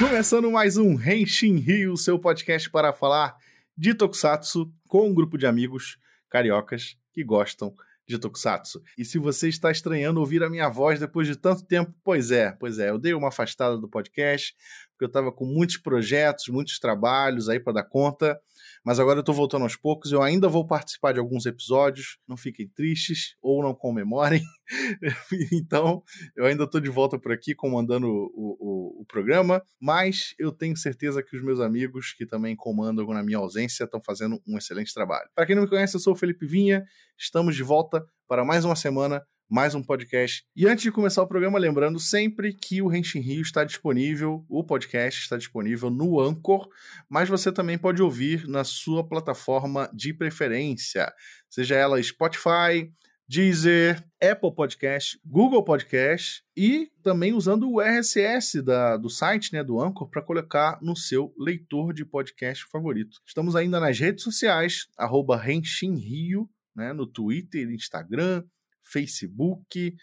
Começando mais um Henshin Rio, seu podcast para falar de Tokusatsu com um grupo de amigos cariocas que gostam de Tokusatsu. E se você está estranhando ouvir a minha voz depois de tanto tempo, pois é, pois é, eu dei uma afastada do podcast, porque eu estava com muitos projetos, muitos trabalhos aí para dar conta, mas agora eu estou voltando aos poucos. Eu ainda vou participar de alguns episódios. Não fiquem tristes ou não comemorem. então, eu ainda estou de volta por aqui comandando o, o, o, programa, mas eu tenho certeza que os meus amigos que também comandam na minha ausência estão fazendo um excelente trabalho. Para quem não me conhece, eu sou o Felipe Vinha. Estamos de volta para mais uma semana mais um podcast. E antes de começar o programa, lembrando sempre que o Renshin Rio está disponível, o podcast está disponível no Anchor, mas você também pode ouvir na sua plataforma de preferência, seja ela Spotify, Deezer, Apple Podcast, Google Podcast e também usando o RSS da, do site, né, do Anchor, para colocar no seu leitor de podcast favorito. Estamos ainda nas redes sociais, arroba Rio, né, no Twitter, Instagram, Facebook.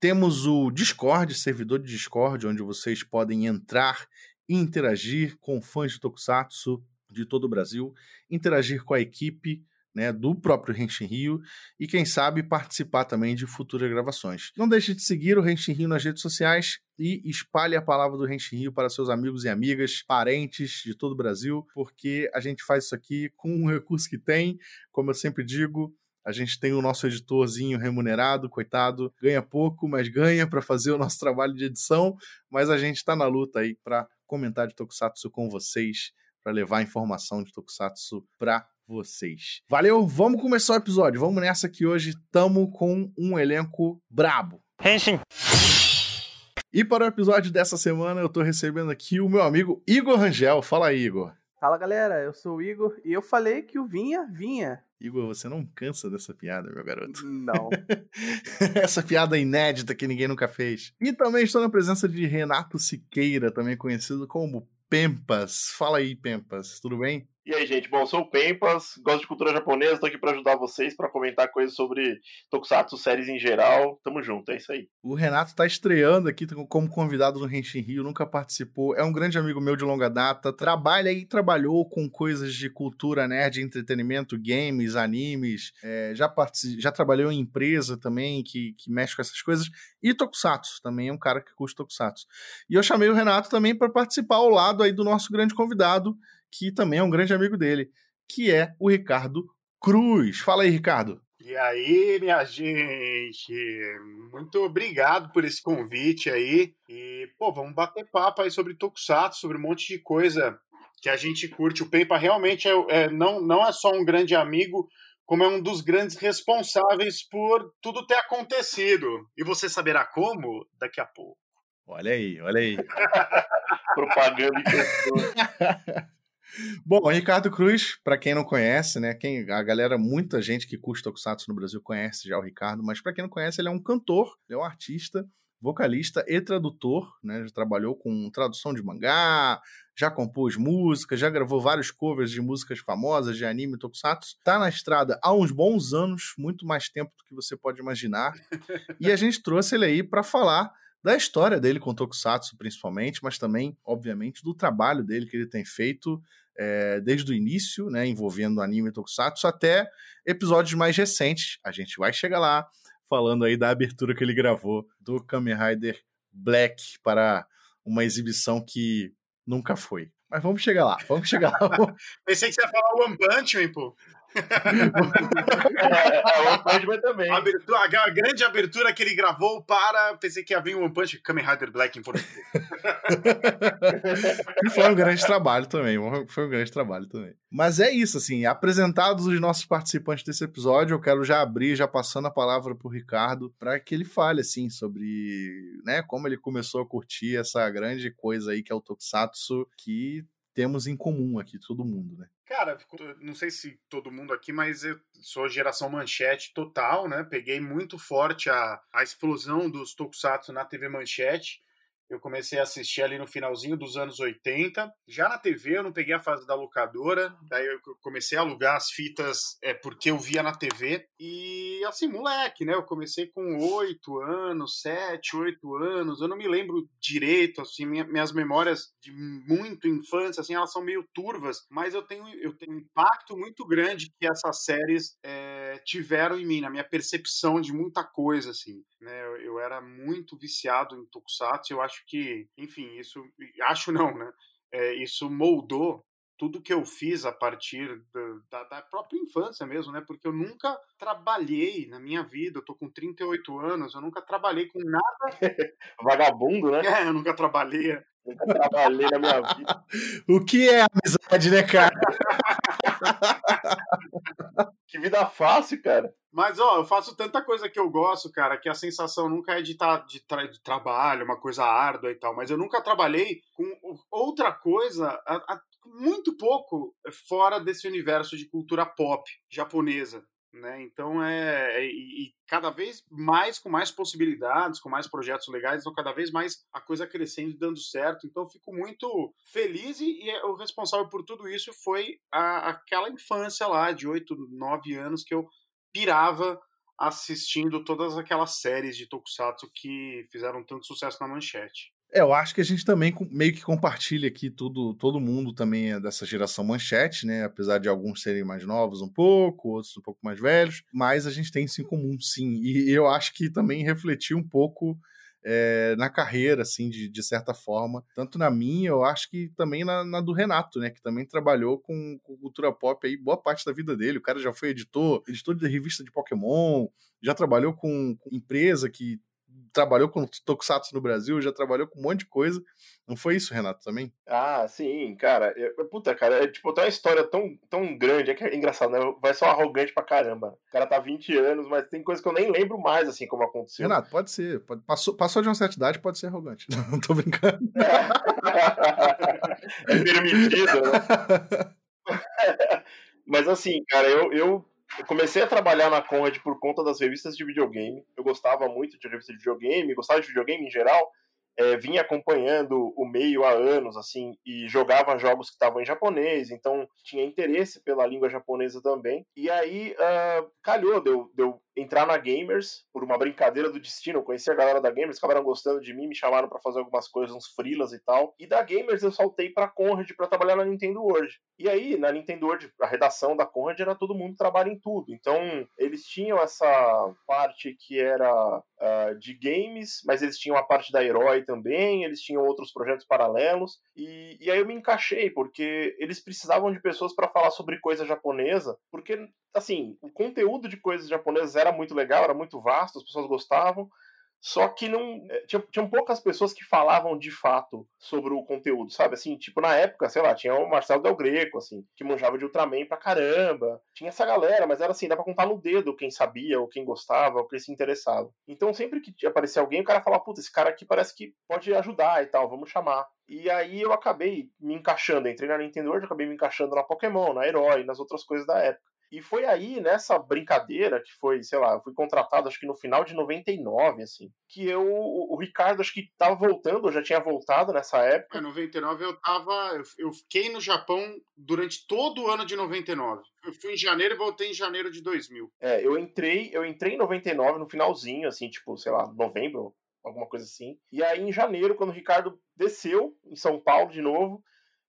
Temos o Discord, servidor de Discord, onde vocês podem entrar e interagir com fãs de Tokusatsu de todo o Brasil, interagir com a equipe né, do próprio Henshin Rio e, quem sabe, participar também de futuras gravações. Não deixe de seguir o Henshin Rio nas redes sociais e espalhe a palavra do Henshin Rio para seus amigos e amigas, parentes de todo o Brasil, porque a gente faz isso aqui com o recurso que tem, como eu sempre digo, a gente tem o nosso editorzinho remunerado, coitado, ganha pouco, mas ganha para fazer o nosso trabalho de edição. Mas a gente está na luta aí para comentar de Tokusatsu com vocês, para levar informação de Tokusatsu para vocês. Valeu, vamos começar o episódio. Vamos nessa que hoje estamos com um elenco brabo. Henshin. E para o episódio dessa semana eu estou recebendo aqui o meu amigo Igor Rangel. Fala aí, Igor. Fala galera, eu sou o Igor e eu falei que o Vinha vinha. Igor, você não cansa dessa piada, meu garoto. Não. Essa piada inédita que ninguém nunca fez. E também estou na presença de Renato Siqueira, também conhecido como Pempas. Fala aí, Pempas, tudo bem? E aí, gente? Bom, sou o Pempas, gosto de cultura japonesa, tô aqui para ajudar vocês para comentar coisas sobre Tokusatsu, séries em geral. Tamo junto, é isso aí. O Renato tá estreando aqui como convidado no Henshin Rio, nunca participou, é um grande amigo meu de longa data, trabalha e trabalhou com coisas de cultura nerd, entretenimento, games, animes, é, já, já trabalhou em empresa também que, que mexe com essas coisas, e Tokusatsu, também é um cara que curte Tokusatsu. E eu chamei o Renato também para participar ao lado aí do nosso grande convidado, que também é um grande amigo dele, que é o Ricardo Cruz. Fala aí, Ricardo. E aí, minha gente, muito obrigado por esse convite aí. E, pô, vamos bater papo aí sobre Tokusatsu, sobre um monte de coisa que a gente curte. O Pempa realmente é, é, não, não é só um grande amigo, como é um dos grandes responsáveis por tudo ter acontecido. E você saberá como daqui a pouco. Olha aí, olha aí. Propaganda. Bom, Ricardo Cruz, para quem não conhece, né, quem a galera, muita gente que curte Tokusatsu no Brasil conhece já o Ricardo, mas para quem não conhece, ele é um cantor, ele é um artista, vocalista e tradutor, né, já trabalhou com tradução de mangá, já compôs músicas, já gravou vários covers de músicas famosas de anime Tokusatsu. Tá na estrada há uns bons anos, muito mais tempo do que você pode imaginar. e a gente trouxe ele aí para falar da história dele com Tokusatsu, principalmente, mas também, obviamente, do trabalho dele que ele tem feito é, desde o início, né, envolvendo anime e Tokusatsu, até episódios mais recentes. A gente vai chegar lá falando aí da abertura que ele gravou do Kamen Rider Black para uma exibição que nunca foi. Mas vamos chegar lá, vamos chegar lá. Pensei que você ia falar o One Punch Man, pô é, é, One também. Abertura, a, grande abertura que ele gravou para. Pensei que ia vir o One Punch Kamen Rider Black em português. e foi um grande trabalho também. Foi um grande trabalho também. Mas é isso, assim. Apresentados os nossos participantes desse episódio, eu quero já abrir, já passando a palavra para o Ricardo, para que ele fale, assim, sobre né, como ele começou a curtir essa grande coisa aí que é o Tokusatsu, que temos em comum aqui, todo mundo, né? Cara, não sei se todo mundo aqui, mas eu sou geração manchete total, né? Peguei muito forte a, a explosão dos tokusatsu na TV Manchete. Eu comecei a assistir ali no finalzinho dos anos 80. Já na TV eu não peguei a fase da locadora, daí eu comecei a alugar as fitas é, porque eu via na TV. E assim, moleque, né? Eu comecei com oito anos, sete, oito anos. Eu não me lembro direito, assim, minha, minhas memórias de muito infância, assim, elas são meio turvas, mas eu tenho, eu tenho um impacto muito grande que essas séries é, tiveram em mim, na minha percepção de muita coisa, assim. Né? Eu, eu era muito viciado em Tokusatsu, eu acho que, enfim, isso, acho não, né? É, isso moldou tudo que eu fiz a partir da, da, própria infância mesmo, né? Porque eu nunca trabalhei na minha vida, eu tô com 38 anos, eu nunca trabalhei com nada. Vagabundo, né? É, eu nunca trabalhei. Nunca trabalhei na minha vida. O que é amizade, né, cara? que vida fácil, cara. Mas, ó, eu faço tanta coisa que eu gosto, cara, que a sensação nunca é de, tá, de, tra de trabalho, uma coisa árdua e tal. Mas eu nunca trabalhei com outra coisa, a, a, muito pouco fora desse universo de cultura pop japonesa. Né? Então é, é e, e, cada vez mais com mais possibilidades, com mais projetos legais, então cada vez mais a coisa crescendo e dando certo. Então fico muito feliz e, e o responsável por tudo isso foi a, aquela infância lá de 8, 9 anos que eu pirava assistindo todas aquelas séries de tokusatsu que fizeram tanto sucesso na manchete. É, eu acho que a gente também meio que compartilha aqui tudo, todo mundo também é dessa geração manchete, né? Apesar de alguns serem mais novos um pouco, outros um pouco mais velhos, mas a gente tem isso em comum, sim. E eu acho que também refletiu um pouco é, na carreira, assim, de, de certa forma. Tanto na minha, eu acho que também na, na do Renato, né? Que também trabalhou com, com, cultura pop aí boa parte da vida dele. O cara já foi editor, editor de revista de Pokémon, já trabalhou com, com empresa que trabalhou com Tokusatsu no Brasil, já trabalhou com um monte de coisa. Não foi isso, Renato, também? Ah, sim, cara. Eu, puta, cara, é tipo, tem uma história tão, tão grande, é que é engraçado, né? Vai ser um arrogante pra caramba. O cara tá 20 anos, mas tem coisa que eu nem lembro mais, assim, como aconteceu. Renato, pode ser. Pode, passou, passou de uma certa idade, pode ser arrogante. Não, tô brincando. é permitido, né? mas assim, cara, eu, eu eu comecei a trabalhar na Conrad por conta das revistas de videogame. Eu gostava muito de revista de videogame, gostava de videogame em geral. É, vinha acompanhando o meio há anos, assim, e jogava jogos que estavam em japonês, então tinha interesse pela língua japonesa também. E aí uh, calhou de eu, de eu entrar na Gamers por uma brincadeira do destino. Eu conheci a galera da Gamers, acabaram gostando de mim, me chamaram para fazer algumas coisas, uns freelas e tal. E da Gamers eu saltei pra Conrad para trabalhar na Nintendo World. E aí, na Nintendo World, a redação da Conrad era todo mundo trabalha em tudo. Então, eles tinham essa parte que era uh, de games, mas eles tinham a parte da Herói também, eles tinham outros projetos paralelos. E, e aí eu me encaixei, porque eles precisavam de pessoas para falar sobre coisa japonesa, porque assim, o conteúdo de coisas japonesas era muito legal, era muito vasto, as pessoas gostavam, só que não. Eh, tinha, tinham poucas pessoas que falavam de fato sobre o conteúdo, sabe? Assim, tipo, na época, sei lá, tinha o Marcelo Del Greco, assim, que manjava de Ultraman pra caramba. Tinha essa galera, mas era assim, dá pra contar no dedo quem sabia, ou quem gostava, ou quem se interessava. Então, sempre que aparecia alguém, o cara falava, puta, esse cara aqui parece que pode ajudar e tal, vamos chamar. E aí eu acabei me encaixando, entrei na Nintendo World, acabei me encaixando na Pokémon, na Herói, nas outras coisas da época. E foi aí, nessa brincadeira, que foi, sei lá, eu fui contratado acho que no final de 99, assim, que eu, o Ricardo acho que tava voltando, eu já tinha voltado nessa época. Em 99 eu tava, eu fiquei no Japão durante todo o ano de 99. Eu fui em janeiro e voltei em janeiro de 2000. É, eu entrei, eu entrei em 99 no finalzinho, assim, tipo, sei lá, novembro, alguma coisa assim. E aí em janeiro, quando o Ricardo desceu em São Paulo de novo,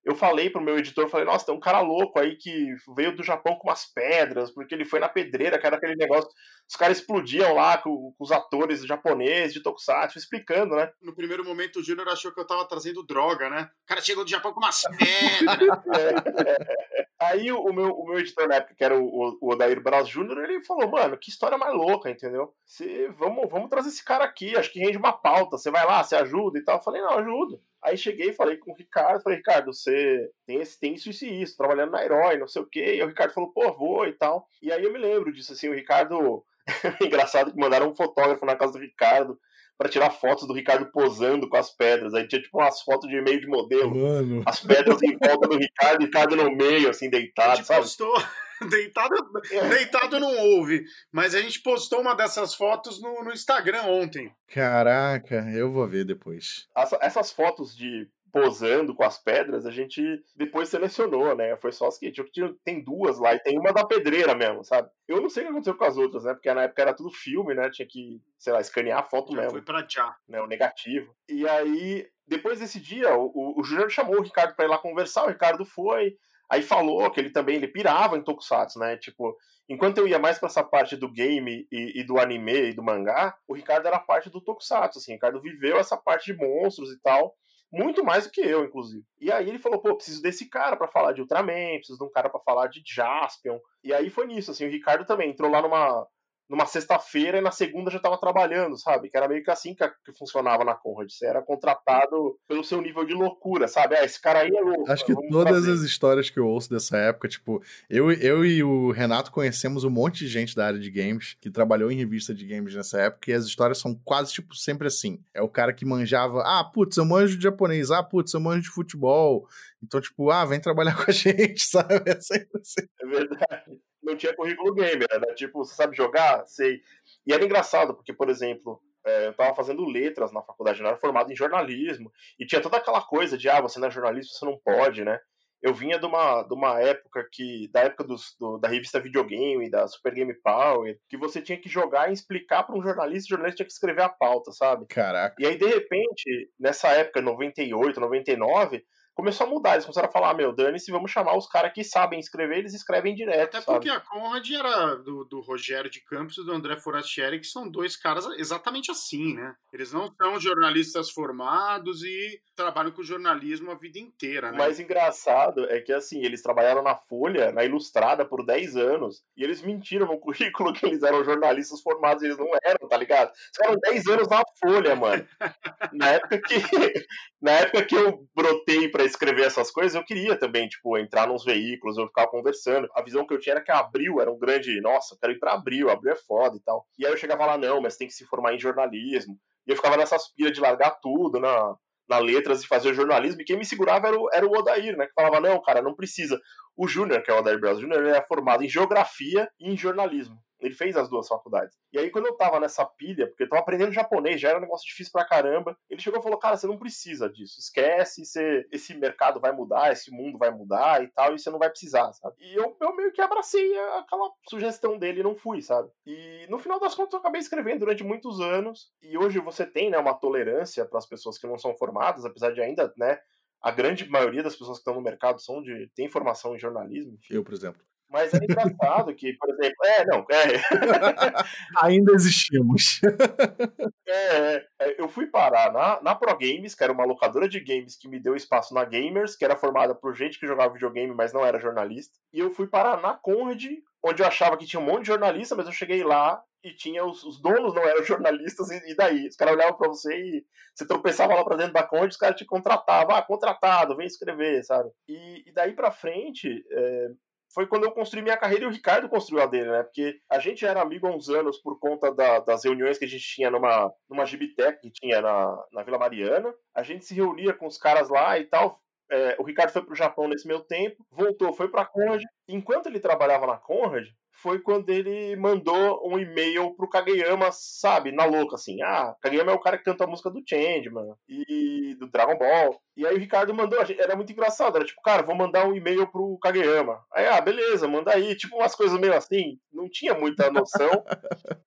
eu falei pro meu editor, falei, nossa, tem um cara louco aí que veio do Japão com umas pedras, porque ele foi na pedreira, que era aquele negócio, os caras explodiam lá com, com os atores japoneses de Tokusatsu, explicando, né? No primeiro momento o Júnior achou que eu tava trazendo droga, né? O cara chegou do Japão com umas pedras. é, é, Aí o meu, o meu editor na época, que era o, o Odair Braz Júnior, ele falou, mano, que história mais louca, entendeu? Cê, vamos, vamos trazer esse cara aqui, acho que rende uma pauta, você vai lá, você ajuda e tal. Eu falei, não, ajuda. Aí cheguei e falei com o Ricardo, falei, Ricardo, você tem, esse, tem isso, isso e isso, trabalhando na Herói, não sei o quê. E o Ricardo falou, pô, vou e tal. E aí eu me lembro disso, assim, o Ricardo. Engraçado que mandaram um fotógrafo na casa do Ricardo para tirar fotos do Ricardo posando com as pedras. Aí tinha tipo umas fotos de meio de modelo. Mano. As pedras em volta do Ricardo, o Ricardo no meio, assim, deitado, sabe? Postou. deitado, deitado não houve. Mas a gente postou uma dessas fotos no, no Instagram ontem. Caraca, eu vou ver depois. Essa- essas fotos de posando com as pedras, a gente depois selecionou, né? Foi só as que tem duas lá e tem uma da pedreira mesmo, sabe? Eu não sei o que aconteceu com as outras, né? Porque na época era tudo filme, né? Tinha que, sei lá, escanear a foto Já mesmo foi pra já. né, o negativo. E aí, depois desse dia, o, o, o Júnior chamou o Ricardo pra ir lá conversar, o Ricardo foi, aí falou que ele também ele pirava em Tokusatsu, né? Tipo, enquanto eu ia mais pra essa parte do game e, e do anime e do mangá, o Ricardo era parte do Tokusatsu, assim, o Ricardo viveu essa parte de monstros e tal. Muito mais do que eu, inclusive. E aí ele falou, pô, preciso desse cara pra falar de Ultraman, preciso de um cara pra falar de Jaspion. E aí foi nisso, assim, o Ricardo também entrou lá numa, numa sexta-feira e na segunda já tava trabalhando, sabe? Que era meio que assim que, que funcionava na Conrad. Você era contratado pelo seu nível de loucura, sabe? Ah, esse cara aí é louco. Acho que todas trazer. as histórias que eu ouço dessa época, tipo, eu, eu e o Renato conhecemos um monte de gente da área de games que trabalhou em revista de games nessa época e as histórias são quase, tipo, sempre assim. É o cara que manjava, ah, putz, eu manjo de japonês, ah, putz, eu manjo de futebol. Então, tipo, ah, vem trabalhar com a gente, sabe? É sempre assim. É verdade. Não tinha currículo gamer, né? Tipo, você sabe jogar? Sei. E era engraçado, porque, por exemplo, é, eu tava fazendo letras na faculdade, eu era formado em jornalismo, e tinha toda aquela coisa de, ah, você não é jornalista, você não pode, né? Eu vinha de uma, de uma época que, da época dos, do- da revista Videogame, da Super Game Power, que você tinha que jogar e explicar para um jornalista, o jornalista tinha que escrever a pauta, sabe? Caraca. E aí, de repente, nessa época, 98, 99, começou a mudar. Eles começaram a falar, meu, dane-se, vamos chamar os caras que sabem escrever, eles escrevem direto, Até sabe? porque a Conrad era do, do Rogério de Campos e do André Forastieri, que são dois caras exatamente assim, né? Eles não são jornalistas formados e trabalham com jornalismo a vida inteira, O né? mais engraçado é que, assim, eles trabalharam na Folha, na Ilustrada, por 10 anos, e eles mentiram no currículo que eles eram jornalistas formados, e eles não eram, tá ligado? Eles ficaram 10 anos na Folha, mano. Na época que, na época que eu brotei pra escrever essas coisas, eu queria também, tipo, entrar nos veículos, eu ficava conversando. A visão que eu tinha era que a Abril era um grande, nossa, eu quero ir pra Abril, Abril é foda e tal. E aí eu chegava lá, não, mas tem que se formar em jornalismo. E eu ficava nessa aspira de largar tudo na, na letras e fazer jornalismo, e quem me segurava era o, era o Odair, né? Que falava, não, cara, não precisa. O Júnior, que é o Odair Braz Júnior, ele é formado em geografia e em jornalismo. Ele fez as duas faculdades. E aí, quando eu tava nessa pilha, porque eu tava aprendendo japonês, já era um negócio difícil pra caramba, ele chegou e falou: Cara, você não precisa disso. Esquece, você, esse mercado vai mudar, esse mundo vai mudar e tal, e você não vai precisar, sabe? E eu, eu meio que abracei aquela sugestão dele e não fui, sabe? E no final das contas, eu acabei escrevendo durante muitos anos. E hoje você tem, né, uma tolerância para as pessoas que não são formadas, apesar de ainda, né, a grande maioria das pessoas que estão no mercado são de tem formação em jornalismo, enfim. Eu, por exemplo. Mas é engraçado que, por exemplo, é, não, é, Ainda existimos. é, é, eu fui parar na, na Pro Games, que era uma locadora de games que me deu espaço na Gamers, que era formada por gente que jogava videogame, mas não era jornalista. E eu fui parar na Conrad, onde eu achava que tinha um monte de jornalista, mas eu cheguei lá e tinha os, os donos não eram jornalistas, e, e daí? Os caras olhavam pra você e você tropeçava lá pra dentro da Conrad, os caras te contratavam, ah, contratado, vem escrever, sabe? E, e daí pra frente, é, foi quando eu construí minha carreira e o Ricardo construiu a dele, né? Porque a gente era amigo há uns anos por conta da- das reuniões que a gente tinha numa, numa Gibitec que tinha na, na Vila Mariana. A gente se reunia com os caras lá e tal. É, o Ricardo foi pro Japão nesse meu tempo, voltou, foi pra Conrad. Enquanto ele trabalhava na Conrad, foi quando ele mandou um e-mail pro Kageyama, sabe, na louca, assim. Ah, Kageyama é o cara que canta a música do Changeman e do Dragon Ball. E aí o Ricardo mandou, a era muito engraçado, era tipo, cara, vou mandar um e-mail pro Kageyama. Aí, ah, beleza, manda aí. Tipo, umas coisas meio assim, não tinha muita noção.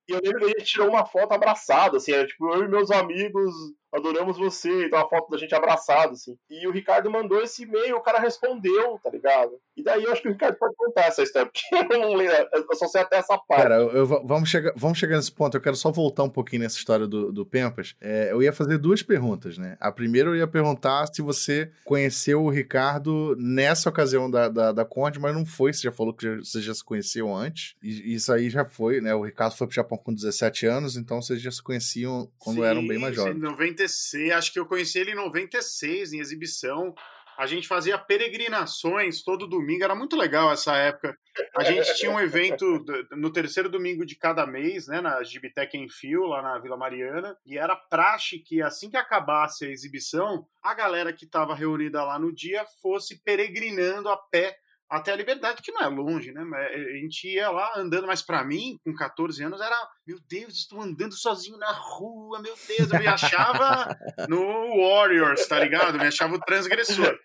e eu lembro que a gente tirou uma foto abraçada, assim, era tipo, eu e meus amigos adoramos você, então uma foto da gente abraçado, assim. E o Ricardo mandou esse e-mail, o cara respondeu, tá ligado? E daí eu acho que o Ricardo pode contar essa história, porque eu não lembro, eu só sei até essa parte. Cara, eu- eu- vamos, chegar, vamos chegar nesse ponto. Eu quero só voltar um pouquinho nessa história do, do Pempas. É, eu ia fazer duas perguntas, né? A primeira eu ia perguntar se você conheceu o Ricardo nessa ocasião da, da, da Conde, mas não foi. Você já falou que já- vocês já se conheciam antes. E isso aí já foi, né? O Ricardo foi pro Japão com 17 anos, então vocês já se conheciam quando Sim, eram bem mais jovens. Em 96, acho que eu conheci ele em 96, em exibição. A gente fazia peregrinações todo domingo, era muito legal essa época. A gente tinha um evento no terceiro domingo de cada mês, né, na Gibitec em Fio, lá na Vila Mariana, e era praxe que assim que acabasse a exibição, a galera que estava reunida lá no dia fosse peregrinando a pé até a Liberdade, que não é longe, né? A gente ia lá andando, mas para mim, com 14 anos, era, meu Deus, estou andando sozinho na rua, meu Deus, eu me achava no Warriors, tá ligado? Me achava o transgressor.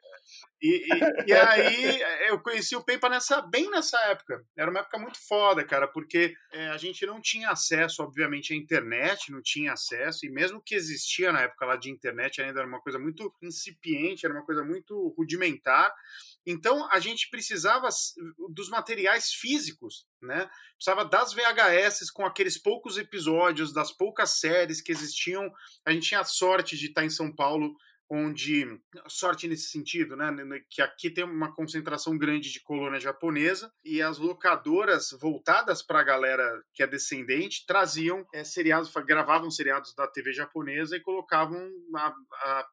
E, e, e, aí eu conheci o Pempa nessa, bem nessa época. Era uma época muito foda, cara, porque é, a gente não tinha acesso, obviamente, à internet, não tinha acesso, e mesmo que existia na época lá de internet, ainda era uma coisa muito incipiente, era uma coisa muito rudimentar. Então a gente precisava dos materiais físicos, né? Precisava das VHS com aqueles poucos episódios, das poucas séries que existiam. A gente tinha a sorte de estar em São Paulo onde sorte nesse sentido, né, que aqui tem uma concentração grande de colônia japonesa e as locadoras voltadas para a galera que é descendente traziam é, seriados, gravavam seriados da TV japonesa e colocavam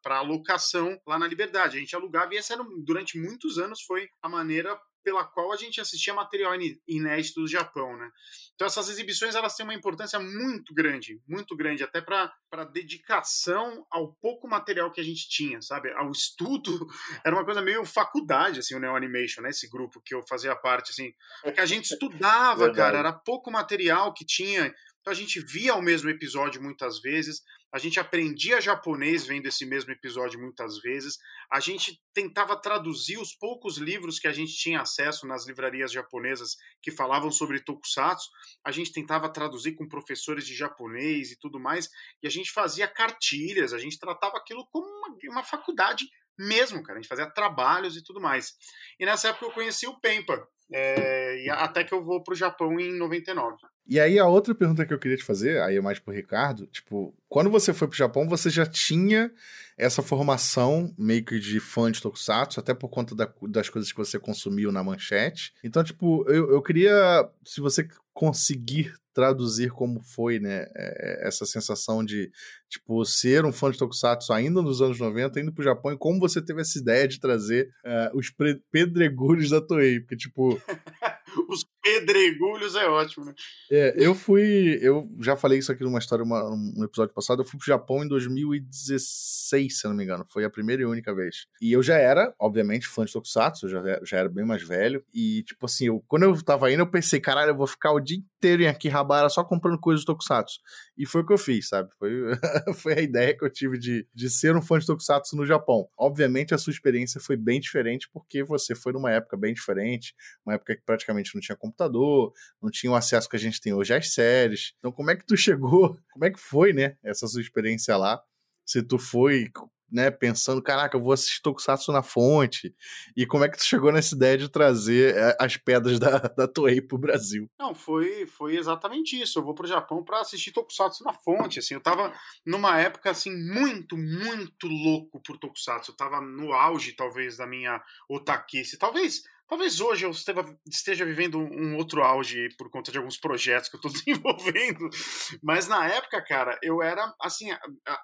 para alocação lá na Liberdade. A gente alugava e essa era, durante muitos anos foi a maneira pela qual a gente assistia material inédito do Japão, né? Então essas exibições elas têm uma importância muito grande, muito grande, até para dedicação ao pouco material que a gente tinha, sabe? Ao estudo, era uma coisa meio faculdade, assim, o Neo Animation, né? Esse grupo que eu fazia parte, assim, que a gente estudava, cara, era pouco material que tinha, então a gente via o mesmo episódio muitas vezes, a gente aprendia japonês vendo esse mesmo episódio muitas vezes, a gente tentava traduzir os poucos livros que a gente tinha acesso nas livrarias japonesas que falavam sobre tokusatsu, a gente tentava traduzir com professores de japonês e tudo mais, e a gente fazia cartilhas, a gente tratava aquilo como uma, uma faculdade mesmo, cara. A gente fazia trabalhos e tudo mais. E nessa época eu conheci o Pempa, é, até que eu vou para o Japão em 99. E aí a outra pergunta que eu queria te fazer, aí é mais pro Ricardo, tipo, quando você foi pro Japão, você já tinha essa formação meio que de fã de Tokusatsu, até por conta da, das coisas que você consumiu na manchete. Então, tipo, eu, eu queria, se você conseguir traduzir como foi, né, é, essa sensação de, tipo, ser um fã de Tokusatsu ainda nos anos 90, indo pro Japão, e como você teve essa ideia de trazer uh, os pedregulhos da Toei, porque, tipo... Os pedregulhos é ótimo, né? É, eu fui. Eu já falei isso aqui numa história, uma, um episódio passado. Eu fui pro Japão em 2016, se não me engano. Foi a primeira e única vez. E eu já era, obviamente, fã de Tokusatsu, eu já, já era bem mais velho. E, tipo assim, eu, quando eu tava indo, eu pensei, caralho, eu vou ficar o dia inteiro em Akihabara só comprando coisas de Tokusatsu. E foi o que eu fiz, sabe? Foi, foi a ideia que eu tive de, de ser um fã de Tokusatsu no Japão. Obviamente, a sua experiência foi bem diferente, porque você foi numa época bem diferente, uma época que praticamente não tinha computador, não tinha o acesso que a gente tem hoje às séries. Então, como é que tu chegou? Como é que foi, né, essa sua experiência lá? Se tu foi né, pensando, caraca, eu vou assistir Tokusatsu na fonte. E como é que tu chegou nessa ideia de trazer eh, as pedras da, da Toei pro Brasil? Não, foi, foi exatamente isso. Eu vou pro Japão para assistir Tokusatsu na fonte, assim. Eu tava numa época, assim, muito, muito louco por Tokusatsu. Eu tava no auge, talvez, da minha otakice. Talvez Talvez hoje eu esteja vivendo um outro auge por conta de alguns projetos que eu estou desenvolvendo, mas na época, cara, eu era assim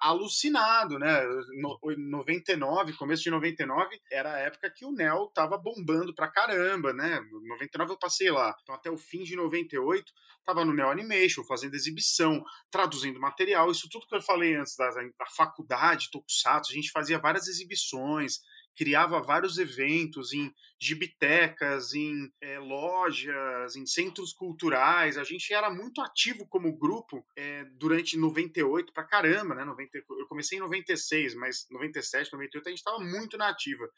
alucinado, né? No, 99, começo de 99, era a época que o Nel tava bombando pra caramba, né? 99 eu passei lá, então até o fim de 98 tava no Neo Animation, fazendo exibição, traduzindo material, isso tudo que eu falei antes da, da faculdade, Tokusatsu, a gente fazia várias exibições, criava vários eventos em gibitecas, em é, lojas, em centros culturais. A gente era muito ativo como grupo é, durante 98 pra caramba, né? 90, eu comecei em 96, mas 97, 98 a gente estava muito na ativa.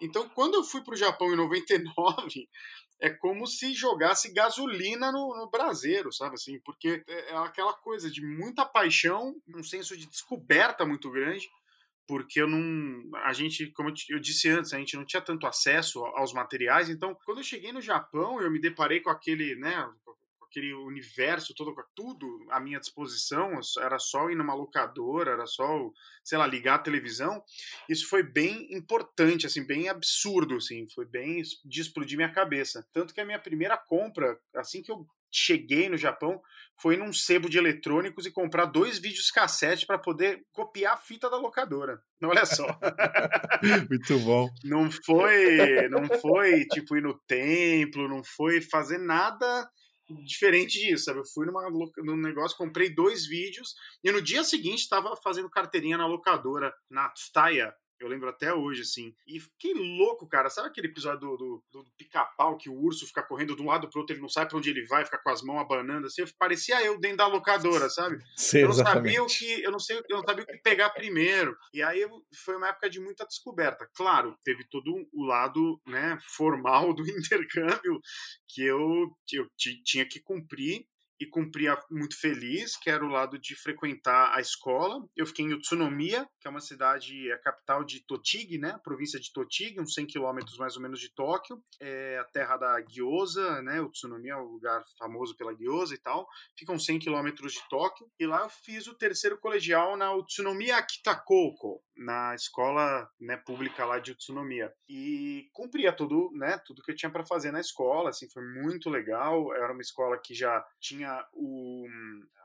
Então, quando eu fui para o Japão em 99, é como se jogasse gasolina no, no braseiro, sabe assim? Porque é, é aquela coisa de muita paixão, um senso de descoberta muito grande porque eu não. A gente, como eu disse antes, a gente não tinha tanto acesso aos materiais. Então, quando eu cheguei no Japão, eu me deparei com aquele, né? aquele universo todo, tudo à minha disposição, era só ir numa locadora, era só, sei lá, ligar a televisão. Isso foi bem importante, assim, bem absurdo, assim, foi bem de explodir minha cabeça. Tanto que a minha primeira compra, assim que eu cheguei no Japão foi num sebo de eletrônicos e comprar dois vídeos cassete para poder copiar a fita da locadora. Olha só. Muito bom. Não foi, não foi tipo ir no templo, não foi fazer nada diferente disso, sabe? Eu fui numa, num negócio, comprei dois vídeos e no dia seguinte estava fazendo carteirinha na locadora, na Tsutaya, Eu lembro até hoje, assim. E que louco, cara. Sabe aquele episódio do, do, do pica-pau que o urso fica correndo de um lado pro outro, ele não sabe pra onde ele vai, fica com as mãos abanando, assim? Parecia eu dentro da locadora, sabe? Sim, eu não exatamente. sabia o que. Eu não sei, eu não sabia o que pegar primeiro. E aí eu- foi uma época de muita descoberta. Claro, teve todo o lado né, formal do intercâmbio que eu, eu ti- tinha que cumprir e cumpria muito feliz, que era o lado de frequentar a escola. Eu fiquei em Utsunomiya, que é uma cidade, é a capital de Tochigi, né? Província de Tochigi, uns 100 quilômetros mais ou menos de Tóquio. É a terra da gyoza, né? Utsunomiya é um lugar famoso pela gyoza e tal. Fica uns 100 quilômetros de Tóquio. E lá eu fiz o terceiro colegial na Utsunomiya Kitakouko, na escola né, pública lá de Utsunomiya. E cumpria tudo, né? Tudo que eu tinha para fazer na escola, assim, foi muito legal. Era uma escola que já tinha o,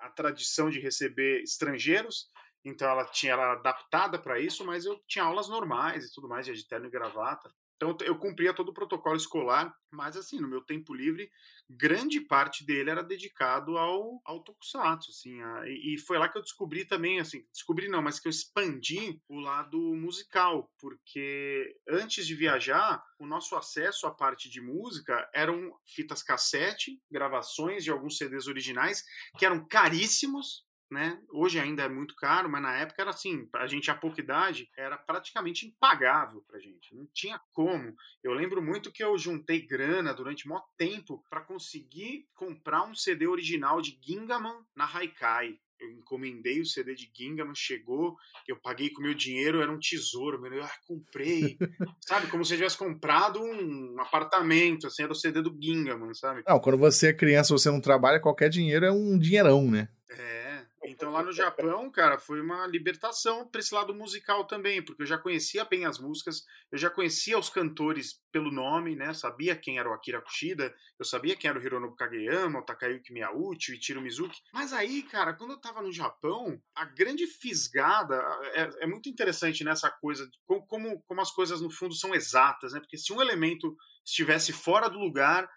a tradição de receber estrangeiros, então ela tinha ela adaptada para isso, mas eu tinha aulas normais e tudo mais, de terno e gravata. Então eu cumpria todo o protocolo escolar, mas assim, no meu tempo livre, grande parte dele era dedicado ao, ao tokusatsu, assim, a- e, foi lá que eu descobri também, assim, descobri não, mas que eu expandi o lado musical, porque antes de viajar, o nosso acesso à parte de música eram fitas cassete, gravações de alguns CDs originais, que eram caríssimos, né? Hoje ainda é muito caro, mas na época era assim, a gente a pouca idade era praticamente impagável pra gente, não tinha como. Eu lembro muito que eu juntei grana durante maior tempo para conseguir comprar um CD original de Gingaman na Haikai. Eu encomendei o CD de Gingaman, chegou, eu paguei com meu dinheiro, era um tesouro, meu, eu ah, comprei, sabe? Como se eu tivesse comprado um apartamento, assim, era o CD do Gingaman, sabe? Não, quando você é criança, você não trabalha, qualquer dinheiro é um dinheirão, né? É, então lá no Japão, cara, foi uma libertação para esse lado musical também, porque eu já conhecia bem as músicas, eu já conhecia os cantores pelo nome, né? Sabia quem era o Akira Kushida, eu sabia quem era o Hironobu Kageyama, o Takayuki Miyauchi, o Ichiro Mizuki. Mas aí, cara, quando eu tava no Japão, a grande fisgada é, é muito interessante nessa coisa, de co- como, como as coisas no fundo são exatas, né? Porque se um elemento estivesse fora do lugar,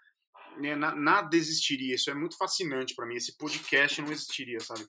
né, na- nada existiria. Isso é muito fascinante para mim. Esse podcast não existiria, sabe?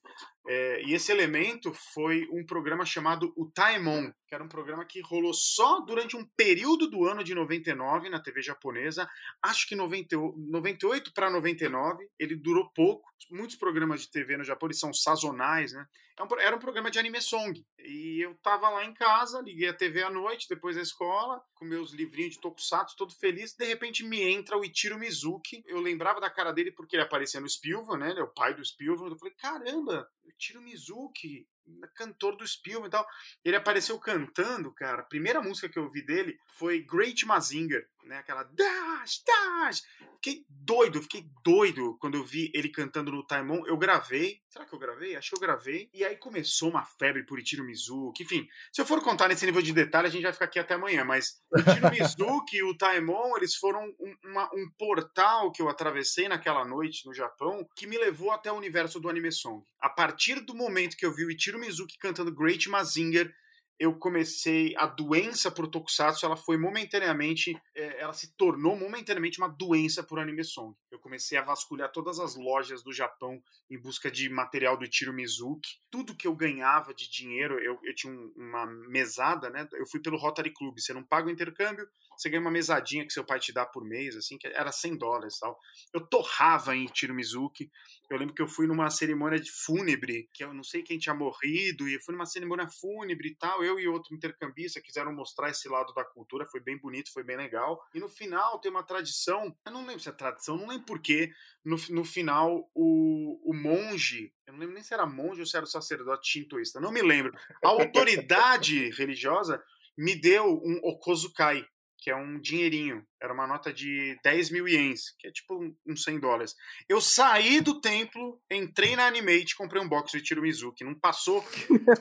É, e esse elemento foi um programa chamado O Taemon, que era um programa que rolou só durante um período do ano de 99 na TV japonesa. Acho que 90, 98 para 99. Ele durou pouco. Muitos programas de TV no Japão eles são sazonais, né? É Era um programa de anime song. E eu tava lá em casa, liguei a TV à noite, depois da escola, com meus livrinhos de tokusatsu, todo feliz. De repente me entra o Ichiro Mizuki. Eu lembrava da cara dele porque ele aparecia no Spielberg, né? Ele é o pai do Spielberg. Eu falei, caramba, Ichiro Mizuki, cantor do Spielberg e tal. Ele apareceu cantando, cara. A primeira música que eu ouvi dele foi Great Mazinger, né? Aquela Dash, Dash. Fiquei doido, fiquei doido quando eu vi ele cantando no Taimon. Eu gravei. Será que eu gravei? Acho que eu gravei. E aí começou uma febre por Ichiro Mizuki. Enfim, se eu for contar nesse nível de detalhe, a gente vai ficar aqui até amanhã. Mas o Ichiro Mizuki e o Taimon, eles foram um, uma- um portal que eu atravessei naquela noite no Japão que me levou até o universo do anime song. A partir do momento que eu vi o Ichiro Mizuki cantando Great Mazinger, eu comecei a doença por tokusatsu, ela foi momentaneamente, eh, ela se tornou momentaneamente uma doença por anime song. Eu comecei a vasculhar todas as lojas do Japão em busca de material do Ichiro Mizuki. Tudo que eu ganhava de dinheiro, eu, eu tinha um- uma mesada, né? Eu fui pelo Rotary Club, você não paga o intercâmbio, você ganha uma mesadinha que seu pai te dá por mês, assim, que era 100 dólares tal. Eu torrava em Ichiro Mizuki. Eu lembro que eu fui numa cerimônia de fúnebre, que eu não sei quem tinha morrido, e eu fui numa cerimônia fúnebre e tal. Eu e outro intercambista quiseram mostrar esse lado da cultura, foi bem bonito, foi bem legal. E no final tem uma tradição, eu não lembro se é tradição, não lembro porquê. No, no final, o, o monge, eu não lembro nem se era monge ou se era o sacerdote shintoísta, não me lembro. A autoridade religiosa me deu um okozukai, que é um dinheirinho. Era uma nota de 10 mil ienes, que é tipo uns 100 dólares. Eu saí do templo, entrei na Animate, comprei um box de Tiro Mizuki. Não passou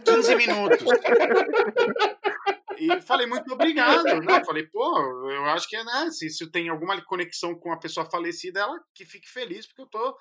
15 minutos. E falei, muito obrigado. Né? Falei, pô, eu acho que né, se, se tem alguma conexão com a pessoa falecida, ela que fique feliz, porque eu tô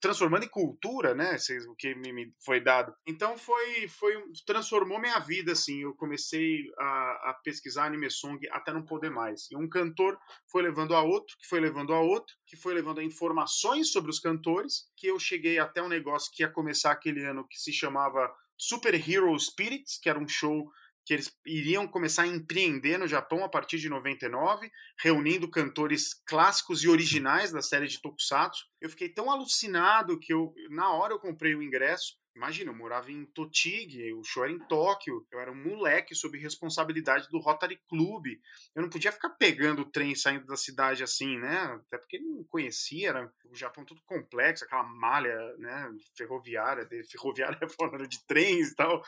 transformando em cultura, né? O que me, me foi dado. Então foi, foi transformou minha vida, assim. Eu comecei a, a pesquisar anime song até não poder mais. E um cantor foi levando a outro, que foi levando a outro, que foi levando a informações sobre os cantores, que eu cheguei até um negócio que ia começar aquele ano que se chamava Super Hero Spirits, que era um show que eles iriam começar a empreender no Japão a partir de 99, reunindo cantores clássicos e originais da série de Tokusatsu. Eu fiquei tão alucinado que eu, na hora eu comprei o ingresso Imagina, eu morava em Totig, o show era em Tóquio, eu era um moleque sob responsabilidade do Rotary Club. Eu não podia ficar pegando o trem saindo da cidade assim, né? Até porque não conhecia, era o Japão tudo complexo, aquela malha, né, ferroviária, de, ferroviária falando de trens e tal.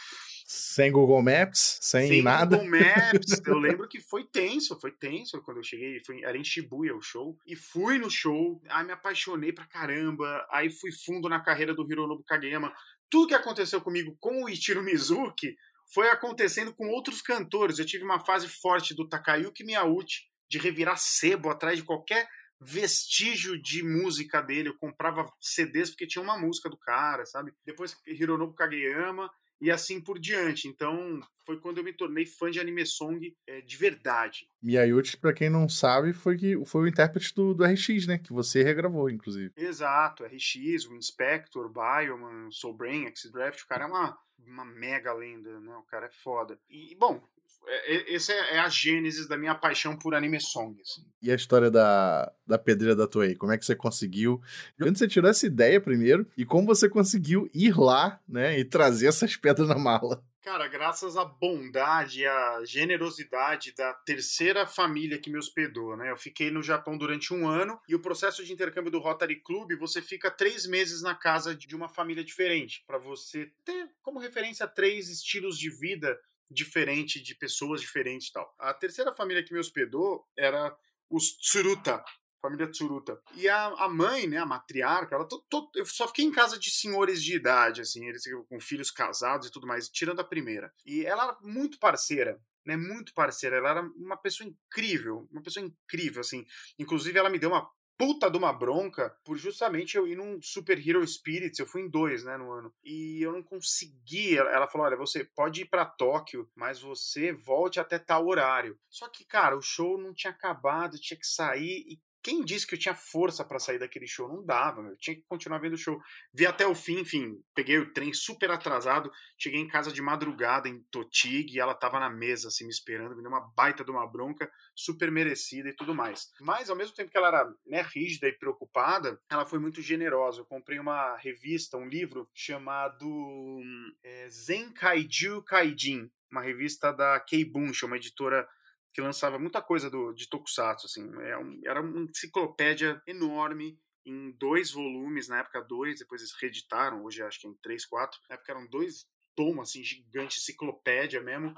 Sem Google Maps, sem, sem nada. Google Maps, eu lembro que foi tenso, foi tenso quando eu cheguei, foi, era em Shibuya o show, e fui no show, aí me apaixonei pra caramba, aí fui fundo na carreira do Hironobu Kageyama, tudo que aconteceu comigo com o Ichiro Mizuki foi acontecendo com outros cantores. Eu tive uma fase forte do Takayuki Miyauchi, de revirar sebo atrás de qualquer vestígio de música dele. Eu comprava CDs porque tinha uma música do cara, sabe? Depois Hironobu Kageyama e assim por diante. Então, foi quando eu me tornei fã de anime song é, de verdade. Miyauchi, para quem não sabe, foi que foi o intérprete do, do, RX, né? Que você regravou, inclusive. Exato, RX, o Inspector, Bioman, Soul Brain, X-Draft, o cara é uma, uma mega lenda, né? O cara é foda. E, bom, é, é, essa é, a gênese da minha paixão por anime song. Assim. E a história da, da pedreira da Toei? Como é que você conseguiu? De onde você tirou essa ideia primeiro? E como você conseguiu ir lá, né? E trazer essas pedras na mala? Cara, graças à bondade e à generosidade da terceira família que me hospedou, né? Eu fiquei no Japão durante um ano e o processo de intercâmbio do Rotary Club, você fica três meses na casa de uma família diferente, para você ter como referência três estilos de vida diferente de pessoas diferentes e tal. A terceira família que me hospedou era os Tsuruta, família Tsuruta. E a, a mãe, né, a matriarca, ela to, to, eu só fiquei em casa de senhores de idade, assim, eles com filhos casados e tudo mais, tirando a primeira. E ela era muito parceira, né, muito parceira. Ela era uma pessoa incrível, uma pessoa incrível, assim. Inclusive, ela me deu uma puta de uma bronca por justamente eu ir num Super Hero Spirits, eu fui em dois, né, no ano, e eu não consegui, ela falou, olha, você pode ir para Tóquio, mas você volte até tal horário. Só que, cara, o show não tinha acabado, tinha que sair, e quem disse que eu tinha força para sair daquele show? Não dava, eu tinha que continuar vendo o show. Vi até o fim, enfim, peguei o trem super atrasado, cheguei em casa de madrugada em Totig e ela tava na mesa, assim, me esperando, me deu uma baita de uma bronca, super merecida e tudo mais. Mas, ao mesmo tempo que ela era né, rígida e preocupada, ela foi muito generosa. Eu comprei uma revista, um livro chamado é, Zen Kaiju Kaijin, uma revista da Keibunshi, uma editora que lançava muita coisa do, de Tokusatsu, assim. É era uma enciclopédia enorme em dois volumes, na época dois, depois eles reeditaram, hoje acho que é em três, quatro. Na época eram dois tomos, assim, gigante, enciclopédia mesmo,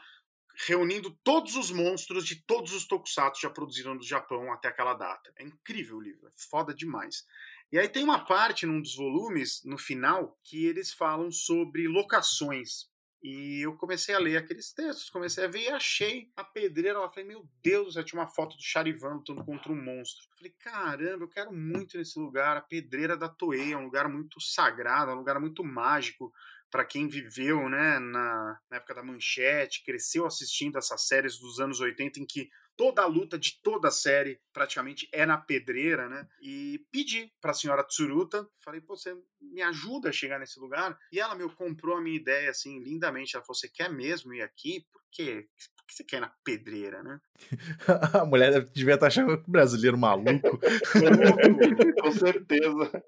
reunindo todos os monstros de todos os tokusatsu já produziram no Japão até aquela data. É incrível o livro, é foda demais. E aí tem uma parte num dos volumes, no final, que eles falam sobre locações. E eu comecei a ler aqueles textos, comecei a ver e achei a pedreira. Eu falei, meu Deus, já tinha uma foto do Charivan lutando contra um monstro. Eu falei, caramba, eu quero muito nesse lugar. A pedreira da Toei é um lugar muito sagrado, é um lugar muito mágico para quem viveu né, na, na época da manchete, cresceu assistindo essas séries dos anos 80 em que toda a luta de toda a série praticamente é na pedreira, né? E pedi para a senhora Tsuruta, falei, pô, você me ajuda a chegar nesse lugar? E ela, meu, comprou a minha ideia, assim, lindamente. Ela falou, você quer mesmo ir aqui? Por quê? Por que você quer ir na pedreira, né? a mulher devia estar achando brasileiro maluco. Com certeza.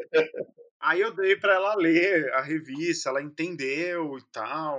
Aí eu dei para ela ler a revista, ela entendeu e tal.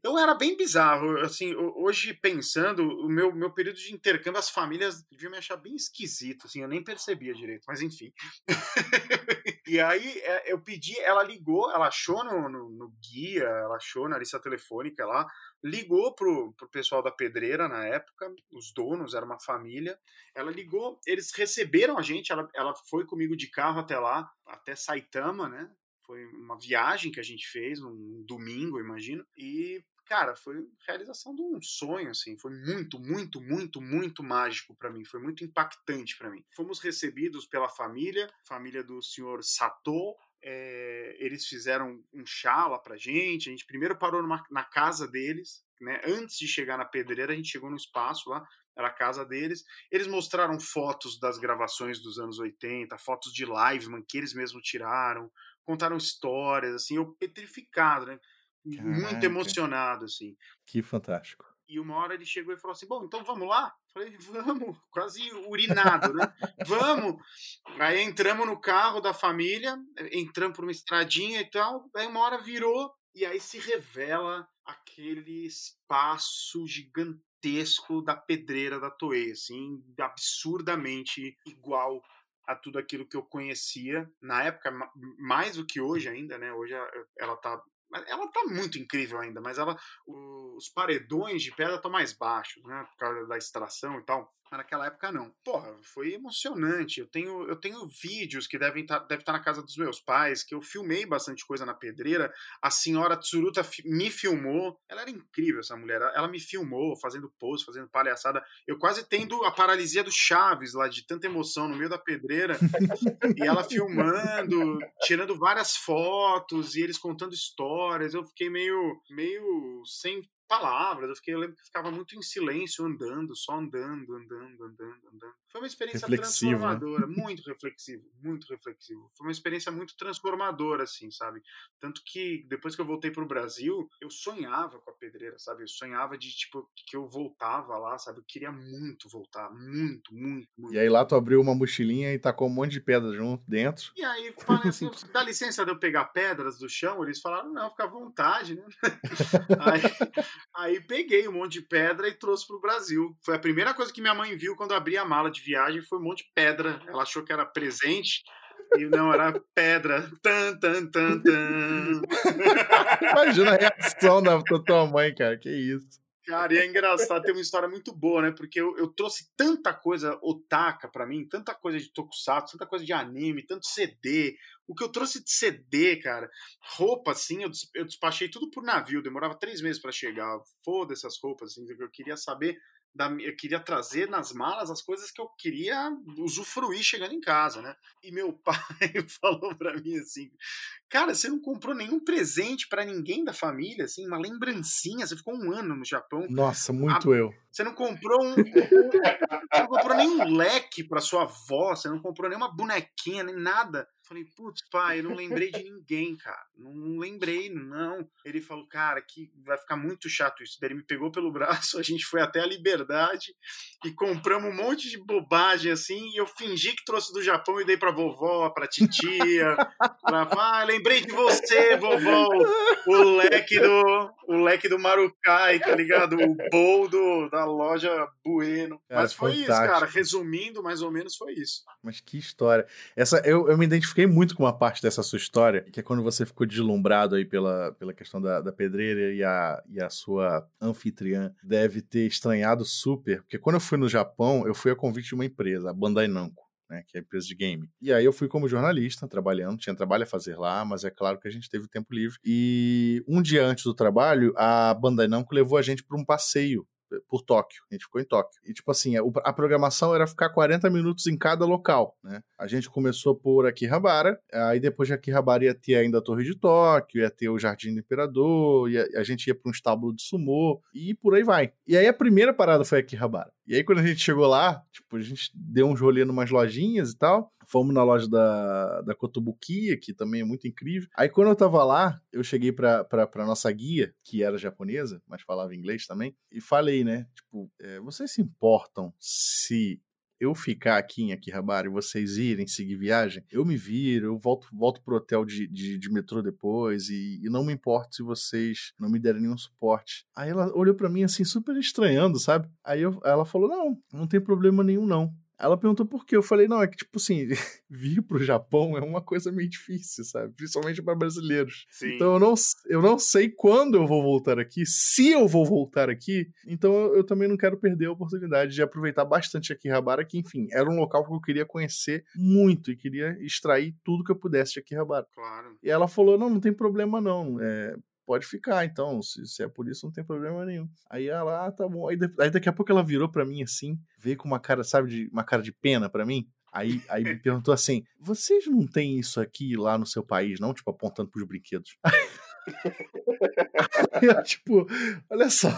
Eu era bem bizarro, assim, hoje pensando, o meu, meu período de intercâmbio, as famílias deviam me achar bem esquisito, assim, eu nem percebia direito, mas enfim. e aí é, eu pedi, ela ligou, ela achou no, no, no guia, ela achou na lista telefônica lá, ligou pro, pro pessoal da pedreira na época, os donos, era uma família. Ela ligou, eles receberam a gente, ela, ela foi comigo de carro até lá, até Saitama, né? Foi uma viagem que a gente fez, um domingo, imagino. E, cara, foi realização de um sonho, assim. Foi muito, muito, muito, muito mágico para mim. Foi muito impactante para mim. Fomos recebidos pela família, família do senhor Sato, é, eles fizeram um chá lá pra gente. A gente primeiro parou numa, na casa deles, né? Antes de chegar na pedreira, a gente chegou no espaço lá, era a casa deles. Eles mostraram fotos das gravações dos anos 80, fotos de Liveman que eles mesmos tiraram, contaram histórias, assim, eu petrificado, né? Caraca. Muito emocionado, assim. Que fantástico. E uma hora ele chegou e falou assim: Bom, então vamos lá? Falei, vamos, quase urinado, né? vamos. Aí entramos no carro da família, entramos por uma estradinha e tal. Aí uma hora virou e aí se revela aquele espaço gigantesco da pedreira da Toei, assim, absurdamente igual a tudo aquilo que eu conhecia na época, mais do que hoje ainda, né? Hoje ela tá ela tá muito incrível ainda, mas ela os paredões de pedra estão mais baixos, né? Por causa da extração e tal. Mas naquela época não. Porra, foi emocionante. Eu tenho, eu tenho vídeos que devem estar tá, deve estar tá na casa dos meus pais, que eu filmei bastante coisa na pedreira. A senhora Tsuruta me filmou. Ela era incrível, essa mulher. Ela me filmou fazendo pose, fazendo palhaçada. Eu quase tendo a paralisia do Chaves lá, de tanta emoção no meio da pedreira. e ela filmando, tirando várias fotos e eles contando histórias. Eu fiquei meio, meio sem palavras. Eu, fiquei, eu lembro que ficava muito em silêncio, andando, só andando, andando, andando, andando. Foi uma experiência reflexivo, né? transformadora, né? muito reflexivo, muito reflexivo. Foi uma experiência muito transformadora, assim, sabe? Tanto que depois que eu voltei pro Brasil, eu sonhava com a pedreira, sabe? Eu sonhava de, tipo, que eu voltava lá, sabe? Eu queria muito voltar, muito, muito, muito. E aí lá tu abriu uma mochilinha e tacou um monte de pedra junto dentro. E aí, falei assim, dá licença de eu pegar pedras do chão? Eles falaram, não, fica à vontade, né? aí, Aí peguei um monte de pedra e trouxe pro Brasil. Foi a primeira coisa que minha mãe viu quando abri a mala de viagem, foi um monte de pedra. Ela achou que era presente e não era pedra. Tan, tan, tan, tan. Imagina a reação da tua mãe, cara. Que isso. Cara, e é engraçado, tem uma história muito boa, né? Porque eu, eu trouxe tanta coisa otaka para mim, tanta coisa de tokusatsu, tanta coisa de anime, tanto CD. O que eu trouxe de CD, cara, roupa, assim, eu, eu despachei tudo por navio, demorava três meses para chegar. Foda essas roupas, assim, eu queria saber da, eu queria trazer nas malas as coisas que eu queria usufruir chegando em casa, né? E meu pai falou para mim assim: Cara, você não comprou nenhum presente para ninguém da família, assim, uma lembrancinha. Você ficou um ano no Japão. Nossa, muito a, eu. Você não comprou um, você não comprou nenhum leque para sua avó, você não comprou nenhuma bonequinha, nem nada. Falei, putz, pai, eu não lembrei de ninguém, cara. Não lembrei, não. Ele falou, cara, que vai ficar muito chato isso. Daí ele me pegou pelo braço, a gente foi até a Liberdade e compramos um monte de bobagem assim. E eu fingi que trouxe do Japão e dei pra vovó, pra titia. pra... Ah, lembrei de você, vovó. O leque do, o leque do Marukai, tá ligado? O bowl do, da loja Bueno. Cara, Mas foi fantástico. isso, cara. Resumindo, mais ou menos foi isso. Mas que história. Essa, eu, eu me identifiquei muito com uma parte dessa sua história, que é quando você ficou deslumbrado aí pela, pela questão da, da pedreira e a, e a sua anfitriã deve ter estranhado super, porque quando eu fui no Japão, eu fui a convite de uma empresa, a Bandai Namco. Né, que é a empresa de game. E aí eu fui como jornalista, trabalhando, tinha trabalho a fazer lá, mas é claro que a gente teve tempo livre. E um dia antes do trabalho, a Bandai Namco levou a gente para um passeio por Tóquio. A gente ficou em Tóquio. E, tipo assim, a, programação era ficar 40 minutos em cada local, né? A gente começou por Akihabara, aí depois de Akihabara ia ter ainda a Torre de Tóquio, ia ter o Jardim do Imperador, ia, a gente ia para um estábulo de sumô, e por aí vai. E aí a primeira parada foi Akihabara. E aí quando a gente chegou lá, tipo, a gente deu um rolê numas lojinhas e tal, Fomos na loja da, da Kotobukiya, que também é muito incrível. Aí quando eu tava lá, eu cheguei pra, pra, pra nossa guia, que era japonesa, mas falava inglês também, e falei, né? Tipo, é, vocês se importam se eu ficar aqui em Akihabara e vocês irem seguir viagem, eu me viro, eu volto, volto pro hotel de, de, de metrô depois e, e, não me importo se vocês não me derem nenhum suporte. Aí ela olhou para mim assim, super estranhando, sabe? Aí eu, ela falou: Não, não tem problema nenhum, não. Ela perguntou por quê. Eu falei, não, é que, tipo assim, vir pro Japão é uma coisa meio difícil, sabe? Principalmente para brasileiros. Sim. Então eu não, eu não sei quando eu vou voltar aqui, se eu vou voltar aqui. Então eu, eu também não quero perder a oportunidade de aproveitar bastante Akihabara, que, enfim, era um local que eu queria conhecer muito e queria extrair tudo que eu pudesse de Akihabara. Claro. E ela falou, não, não tem problema não. É, pode ficar, então, se, se, é por isso, não tem problema nenhum. Aí ela, ah, tá bom. Aí, aí, daqui a pouco ela virou para mim assim, veio com uma cara, sabe, de uma cara de pena para mim. Aí, aí me perguntou assim: vocês não têm isso aqui lá no seu país, não? Tipo, apontando pros brinquedos. eu, tipo, olha só,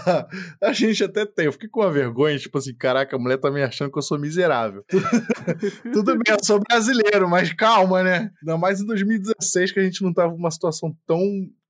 a gente até tem. Eu fiquei com uma vergonha, tipo assim, caraca, a mulher tá me achando que eu sou miserável. Tudo bem, eu sou brasileiro, mas calma, né? Ainda mais em 2016 que a gente não tava numa situação tão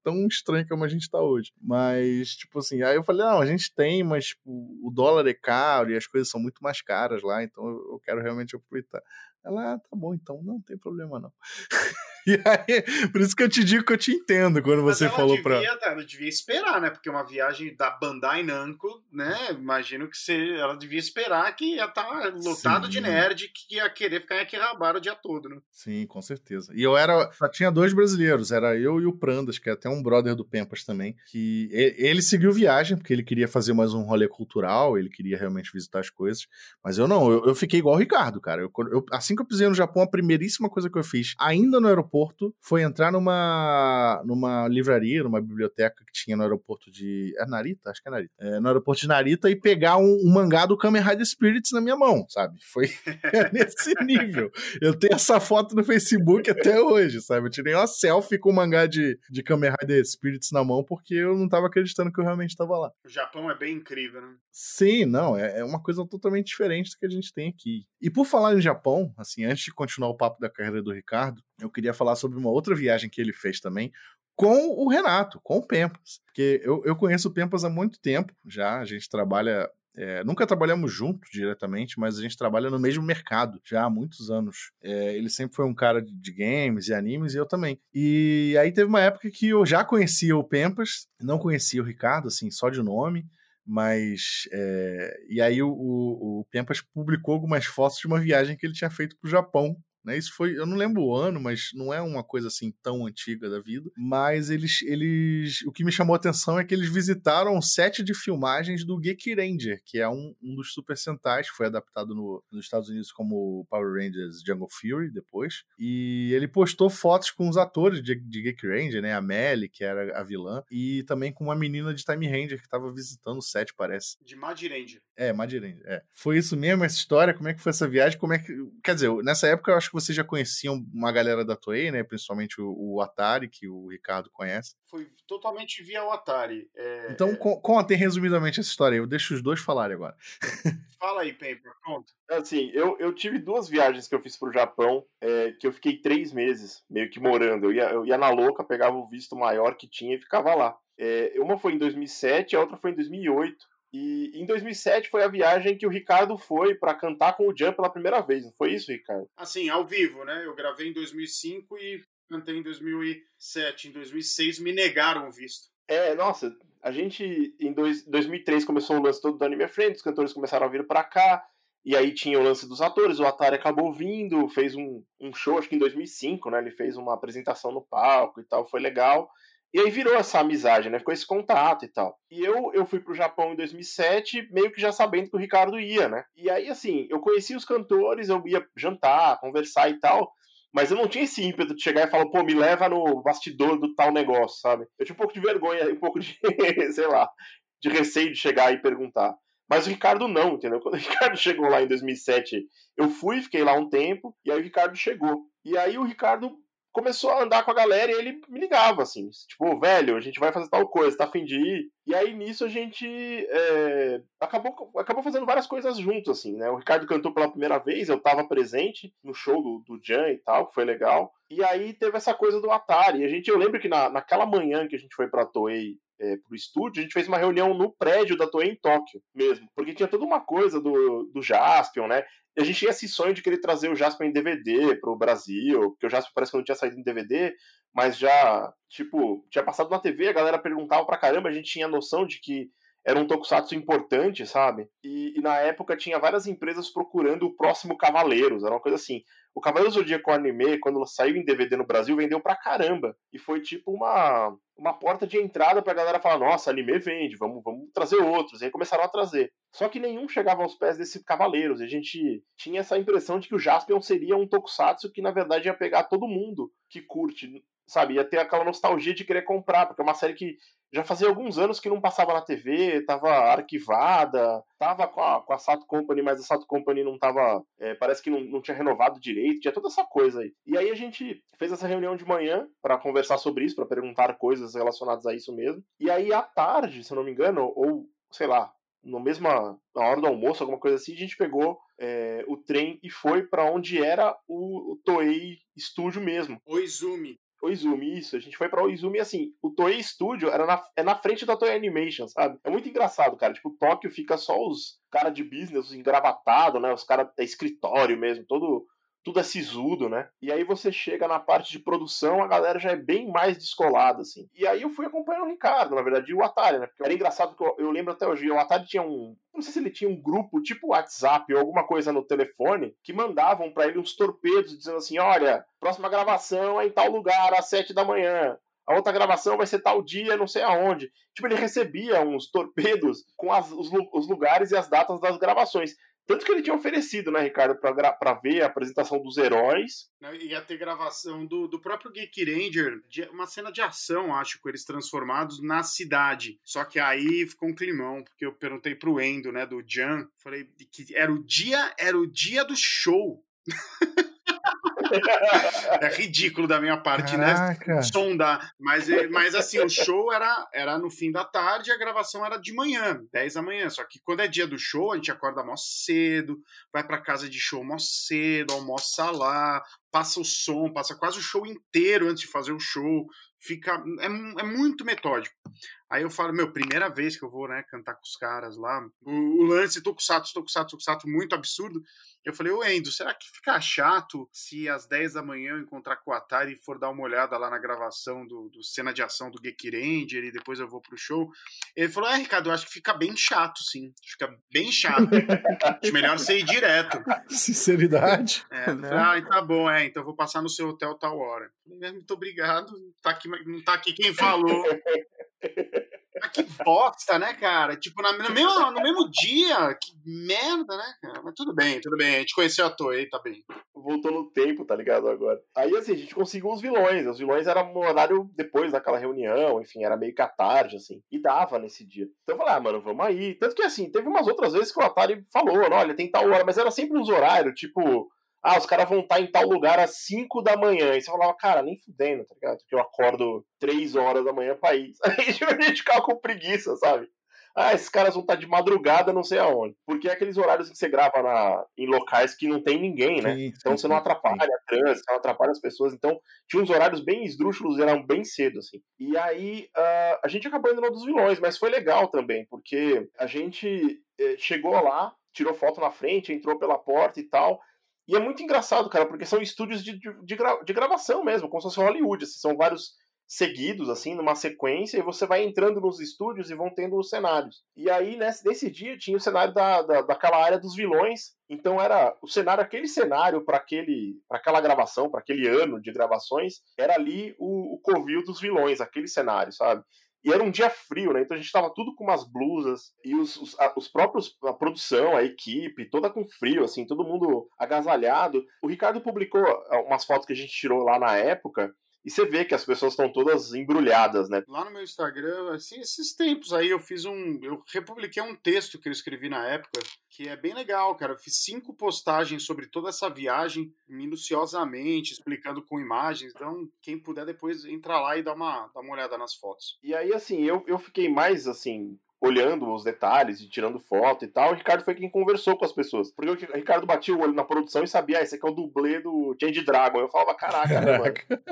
tão estranho como a gente tá hoje. Mas, tipo assim, aí eu falei, não, a gente tem, mas tipo, o dólar é caro e as coisas são muito mais caras lá, então eu quero realmente aproveitar. Ela, ah, tá bom, então não tem problema não. E aí, por isso que eu te digo que eu te entendo quando Mas você falou devia, pra. Ela devia esperar, né? Porque uma viagem da Bandai Namco, né? Imagino que você, ela devia esperar que ia estar lotado Sim. de nerd que ia querer ficar aqui rabar o dia todo, né? Sim, com certeza. E eu era. Só tinha dois brasileiros, era eu e o Prandas, que é até um brother do Pempas também. Que ele seguiu viagem, porque ele queria fazer mais um rolê cultural, ele queria realmente visitar as coisas. Mas eu não, eu, eu fiquei igual o Ricardo, cara. Eu, eu- assim que eu pisei no Japão, a primeiríssima coisa que eu fiz, ainda no aeroporto, foi entrar numa, numa livraria, numa biblioteca que tinha no aeroporto de. É Narita? Acho que é Narita. É, no aeroporto de Narita e pegar um, um mangá do Kamen Rider Spirits na minha mão, sabe? Foi nesse nível. Eu tenho essa foto no Facebook até hoje, sabe? Eu tirei uma selfie com o mangá de, de Kamen Rider Spirits na mão porque eu não tava acreditando que eu realmente tava lá. O Japão é bem incrível, né? Sim, não, é, é uma coisa totalmente diferente do que a gente tem aqui. E por falar em Japão, assim, antes de continuar o papo da carreira do Ricardo, eu queria falar sobre uma outra viagem que ele fez também com o Renato, com o Pempas. Porque eu, eu conheço o Pempas há muito tempo já, a gente trabalha. é, nunca trabalhamos juntos diretamente, mas a gente trabalha no mesmo mercado já há muitos anos. É, ele sempre foi um cara de, de games e animes e eu também. E aí teve uma época que eu já conhecia o Pempas, não conhecia o Ricardo, assim, só de nome. Mas. é, e aí o, o, o Pempas publicou algumas fotos de uma viagem que ele tinha feito pro Japão. Né? Isso foi. Eu não lembro o ano, mas não é uma coisa assim tão antiga da vida. Mas eles. eles o que me chamou a atenção é que eles visitaram o set de filmagens do Geki Ranger, que é um, um dos Super Sentais, que foi adaptado no- nos Estados Unidos como Power Rangers Jungle Fury depois. E ele postou fotos com os atores de, de Geki Ranger, né? A Melly, que era a vilã, e também com uma menina de Time Ranger que estava visitando o set, parece. De Madirendia. É, Madiren, é. Foi isso mesmo, essa história? Como é que foi essa viagem? Como é que. Quer dizer, nessa época eu acho vocês já conheciam uma galera da Toei, né? Principalmente o, o Atari, que o Ricardo conhece. Foi totalmente via o Atari. É, Então, é, con- contem resumidamente essa história. Eu deixo os dois falarem agora. Fala aí, Paper, conta. Assim, eu, eu tive duas viagens que eu fiz pro Japão, é, que eu fiquei três meses meio que morando. Eu ia, eu ia na louca, pegava o visto maior que tinha e ficava lá. É, uma foi em 2007, a outra foi em 2008. E em 2007 foi a viagem que o Ricardo foi pra cantar com o Jump pela primeira vez. Não foi isso, Ricardo? Assim, ao vivo, né? Eu gravei em 2005 e cantei em 2007. Em 2006 me negaram o visto. É, nossa, a gente em dois, 2003 começou o lance todo do Anime Friends, os cantores começaram a vir pra cá, e aí tinha o lance dos atores, o Atari acabou vindo, fez um, um show, acho que em 2005, né, ele fez uma apresentação no palco e tal, foi legal, e aí virou essa amizade, né, ficou esse contato e tal. E eu, eu fui pro Japão em 2007, meio que já sabendo que o Ricardo ia, né, e aí assim, eu conheci os cantores, eu ia jantar, conversar e tal, mas eu não tinha esse ímpeto de chegar e falar, pô, me leva no bastidor do tal negócio, sabe? Eu tinha um pouco de vergonha, um pouco de, sei lá, de receio de chegar e perguntar. Mas o Ricardo não, entendeu? Quando o Ricardo chegou lá em 2007, eu fui, fiquei lá um tempo, e aí o Ricardo chegou. E aí o Ricardo começou a andar com a galera e ele me ligava, assim, tipo, velho, a gente vai fazer tal coisa, tá afim de ir? E aí nisso a gente é, acabou, acabou fazendo várias coisas juntos, assim, né? O Ricardo cantou pela primeira vez, eu tava presente no show do, do Jan e tal, que foi legal. E aí teve essa coisa do Atari. A gente, eu lembro que na, naquela manhã que a gente foi pra Toei é, pro estúdio, a gente fez uma reunião no prédio da Toei em Tóquio mesmo. Porque tinha toda uma coisa do, do Jaspion, né? E a gente tinha esse sonho de querer trazer o Jaspion em DVD pro Brasil, porque o Jaspion parece que não tinha saído em DVD, mas já, tipo, tinha passado na TV, a galera perguntava pra caramba, a gente tinha noção de que era um tokusatsu importante, sabe? E, e na época tinha várias empresas procurando o próximo Cavaleiros, era uma coisa assim. O Cavaleiros do Zodíaco Anime, quando saiu em DVD no Brasil, vendeu pra caramba. E foi tipo uma, uma porta de entrada pra galera falar: nossa, anime vende, vamos, vamos trazer outros. E aí começaram a trazer. Só que nenhum chegava aos pés desse Cavaleiros. E a gente tinha essa impressão de que o Jaspion seria um tokusatsu que, na verdade, ia pegar todo mundo que curte, sabe? Ia ter aquela nostalgia de querer comprar, porque é uma série que já fazia alguns anos que não passava na TV, tava arquivada, tava com a, com a Sato Company, mas a Sato Company não tava. é, parece que não, não tinha renovado direito, tinha toda essa coisa aí. E aí a gente fez essa reunião de manhã para conversar sobre isso, para perguntar coisas relacionadas a isso mesmo. E aí à tarde, se eu não me engano, ou sei lá, no mesma na hora do almoço, alguma coisa assim, a gente pegou é, o trem e foi para onde era o, o Toei Studio mesmo. Oizumi. Oizumi, isso. A gente foi pra Oizumi, assim, o Toei Studio era na, é na frente da Toei Animation, sabe? É muito engraçado, cara. Tipo, Tóquio fica só os cara de business, os engravatados, né? Os caras da escritório mesmo, todo tudo é sisudo, né? E aí você chega na parte de produção, a galera já é bem mais descolada, assim. E aí eu fui acompanhando o Ricardo, na verdade, e o Atari, né? Porque era engraçado que eu, eu lembro até hoje, o Atari tinha um. Não sei se ele tinha um grupo tipo WhatsApp ou alguma coisa no telefone que mandavam para ele uns torpedos dizendo assim: olha, próxima gravação é em tal lugar, às sete da manhã. A outra gravação vai ser tal dia, não sei aonde. Tipo, ele recebia uns torpedos com as, os, os lugares e as datas das gravações. Tanto que ele tinha oferecido, né, Ricardo, para ver a apresentação dos heróis. Ia ter gravação do, do próprio Geek Ranger, de, uma cena de ação, acho, com eles transformados na cidade. Só que aí ficou um climão, porque eu perguntei pro Endo, né, do Jan, falei que era o dia, era o dia do show. é ridículo da minha parte, né? Caraca. né? Sondar. Mas, é, mas assim, o show era, era no fim da tarde e a gravação era de manhã, 10 da manhã. Só que quando é dia do show, a gente acorda mó cedo, vai pra casa de show mó cedo, almoça lá, passa o som, passa quase o show inteiro antes de fazer o show. Fica. É, é muito metódico. Aí eu falo, meu, primeira vez que eu vou, né, cantar com os caras lá. O, o lance Tokusatsu, Tokusatsu, Tokusatsu, muito absurdo. Eu falei, ô Endo, será que fica chato se às 10 da manhã eu encontrar com o Atari e for dar uma olhada lá na gravação do, do cena de ação do Geek Ranger e depois eu vou pro show? Ele falou, é, Ricardo, eu acho que fica bem chato, sim. Fica bem chato. acho melhor você ir direto. Sinceridade. É, né? falei, ah, tá bom, é, então eu vou passar no seu hotel tal hora. Muito obrigado, tá aqui, não tá aqui quem falou. Mas que bosta, né, cara? Tipo, na, no, mesmo, no mesmo dia, que merda, né, cara? Mas tudo bem, tudo bem. A gente conheceu a Toei, tá bem. Voltou no tempo, tá ligado? Agora. Aí, assim, a gente conseguiu os vilões. Os vilões eram no horário depois daquela reunião, enfim, era meio que à tarde, assim. E dava nesse dia. Então eu falei, ah, mano, vamos aí. Tanto que, assim, teve umas outras vezes que o Atari falou, olha, tem tal hora, mas era sempre uns horários, tipo ah, os caras vão estar em tal lugar às 5 da manhã. E você falava, cara, nem fudendo, tá ligado? Porque eu acordo 3 horas da manhã pra ir. Aí a gente ficava com preguiça, sabe? Ah, esses caras vão estar de madrugada não sei aonde. Porque é aqueles horários que você grava na, em locais que não tem ninguém, né? Sim, então você não atrapalha a trânsito, não atrapalha as pessoas. Então tinha uns horários bem esdrúxulos, eram bem cedo, assim. E aí uh, a gente acabou indo no dos vilões, mas foi legal também, porque a gente eh, chegou lá, tirou foto na frente, entrou pela porta e tal. E é muito engraçado, cara, porque são estúdios de, de, gra, de gravação mesmo, como se fosse Hollywood. Assim, são vários seguidos, assim, numa sequência, e você vai entrando nos estúdios e vão tendo os cenários. E aí, nesse, nesse dia, tinha o cenário da, da, daquela área dos vilões. Então era o cenário, aquele cenário para aquele, para aquela gravação, para aquele ano de gravações, era ali o, o covil dos vilões, aquele cenário, sabe? E era um dia frio, né? Então a gente tava tudo com umas blusas e os, os, a, os, próprios, a produção, a equipe, toda com frio, assim, todo mundo agasalhado. O Ricardo publicou ah, umas fotos que a gente tirou lá na época e você vê que as pessoas estão todas embrulhadas, né? Lá no meu Instagram, assim, esses tempos aí eu fiz um. Eu republiquei um texto que eu escrevi na época, que é bem legal, cara. Eu fiz cinco postagens sobre toda essa viagem, minuciosamente, explicando com imagens. Então, quem puder depois entrar lá e dar uma, dar uma olhada nas fotos. E aí, assim, eu, eu fiquei mais assim, olhando os detalhes e tirando foto e tal, o Ricardo foi quem conversou com as pessoas. Porque o Ricardo batia o olho na produção e sabia, ah, esse aqui é o dublê do Change Dragon. Eu falava, caraca, caraca. mano.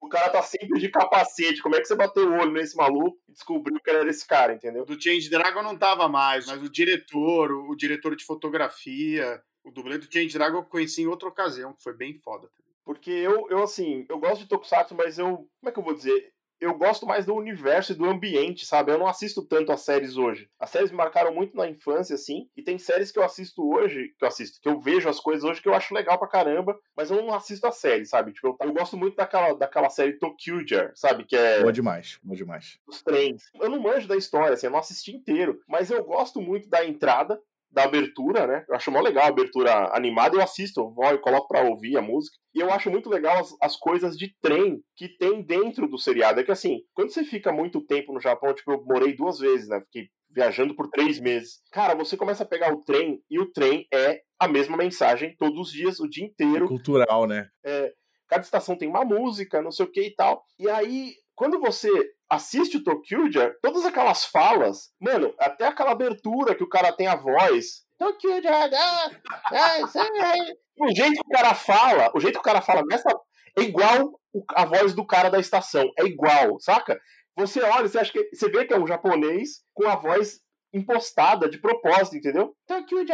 o cara tá sempre de capacete. Como é que você bateu o olho nesse maluco e descobriu que era esse cara, entendeu? Do Change Dragon não tava mais, mas o diretor, o diretor de fotografia, o dublê do Change Dragon eu conheci em outra ocasião, que foi bem foda também. Porque eu, eu, assim, eu gosto de Tokusatsu, mas eu. Como é que eu vou dizer? Eu gosto mais do universo e do ambiente, sabe? Eu não assisto tanto as séries hoje. As séries me marcaram muito na infância, assim, e tem séries que eu assisto hoje, que eu assisto, que eu vejo as coisas hoje que eu acho legal pra caramba, mas eu não assisto a série, sabe? Tipo, eu, eu gosto muito daquela, daquela série Tokyo sabe? Que é. Boa demais, boa demais. Os trens. Eu não manjo da história, assim, eu não assisti inteiro, mas eu gosto muito da entrada, da abertura, né? Eu acho mó legal a abertura animada, eu assisto, eu vou e coloco pra ouvir a música. E eu acho muito legal as, as, coisas de trem que tem dentro do seriado. É que assim, quando você fica muito tempo no Japão, tipo, eu morei duas vezes, né? Fiquei viajando por três meses. Cara, você começa a pegar o trem e o trem é a mesma mensagem todos os dias, o dia inteiro. É cultural, né? É, cada estação tem uma música, não sei o que e tal. E aí, quando você assiste o Tokyuja, todas aquelas falas, mano, até aquela abertura que o cara tem a voz. Tokyuja, ah, ah, o jeito que o cara fala, o jeito que o cara fala nessa É igual a voz do cara da estação. É igual, saca? Você olha, você acha que. Você vê que é um japonês com a voz impostada de propósito, entendeu? Tokyo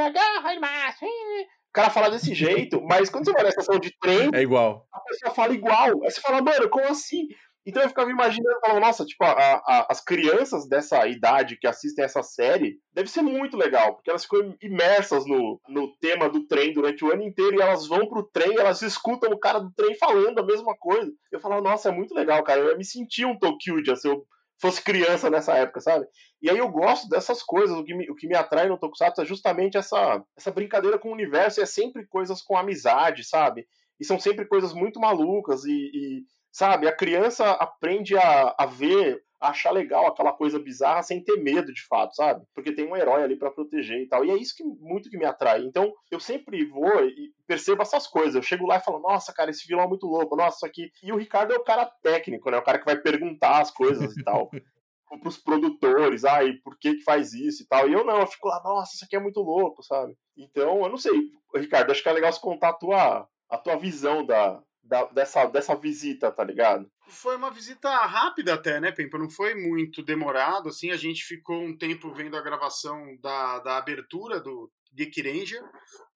o cara fala desse jeito, mas quando você vai na estação de trem, é igual. A pessoa fala igual. Aí você fala, mano, como assim? Então eu ficava imaginando, falando, nossa, tipo, a, a, as crianças dessa idade que assistem essa série, deve ser muito legal, porque elas ficam imersas no, no tema do trem durante o ano inteiro e elas vão pro trem, elas escutam o cara do trem falando a mesma coisa. Eu falava, nossa, é muito legal, cara. Eu me senti um Tokyo se eu fosse criança nessa época, sabe? E aí eu gosto dessas coisas, o que me, o que me atrai no Tokusatsu é justamente essa, essa brincadeira com o universo, é sempre coisas com amizade, sabe? E são sempre coisas muito malucas e, e Sabe? A criança aprende a, a ver, achar legal aquela coisa bizarra sem ter medo de fato, sabe? Porque tem um herói ali para proteger e tal. E é isso que muito que me atrai. Então, eu sempre vou e percebo essas coisas. Eu chego lá e falo, nossa, cara, esse vilão é muito louco, nossa, isso aqui. E o Ricardo é o cara técnico, né? O cara que vai perguntar as coisas e tal. pros produtores, ah, e por que que faz isso e tal. E eu não, eu fico lá, nossa, isso aqui é muito louco, sabe? Então, eu não sei, Ricardo, acho que é legal você contar a tua, a tua visão da, da, dessa, dessa visita, tá ligado? Foi uma visita rápida até, né, Pempa? Não foi muito demorado, assim, a gente ficou um tempo vendo a gravação da, da abertura do Geek Ranger,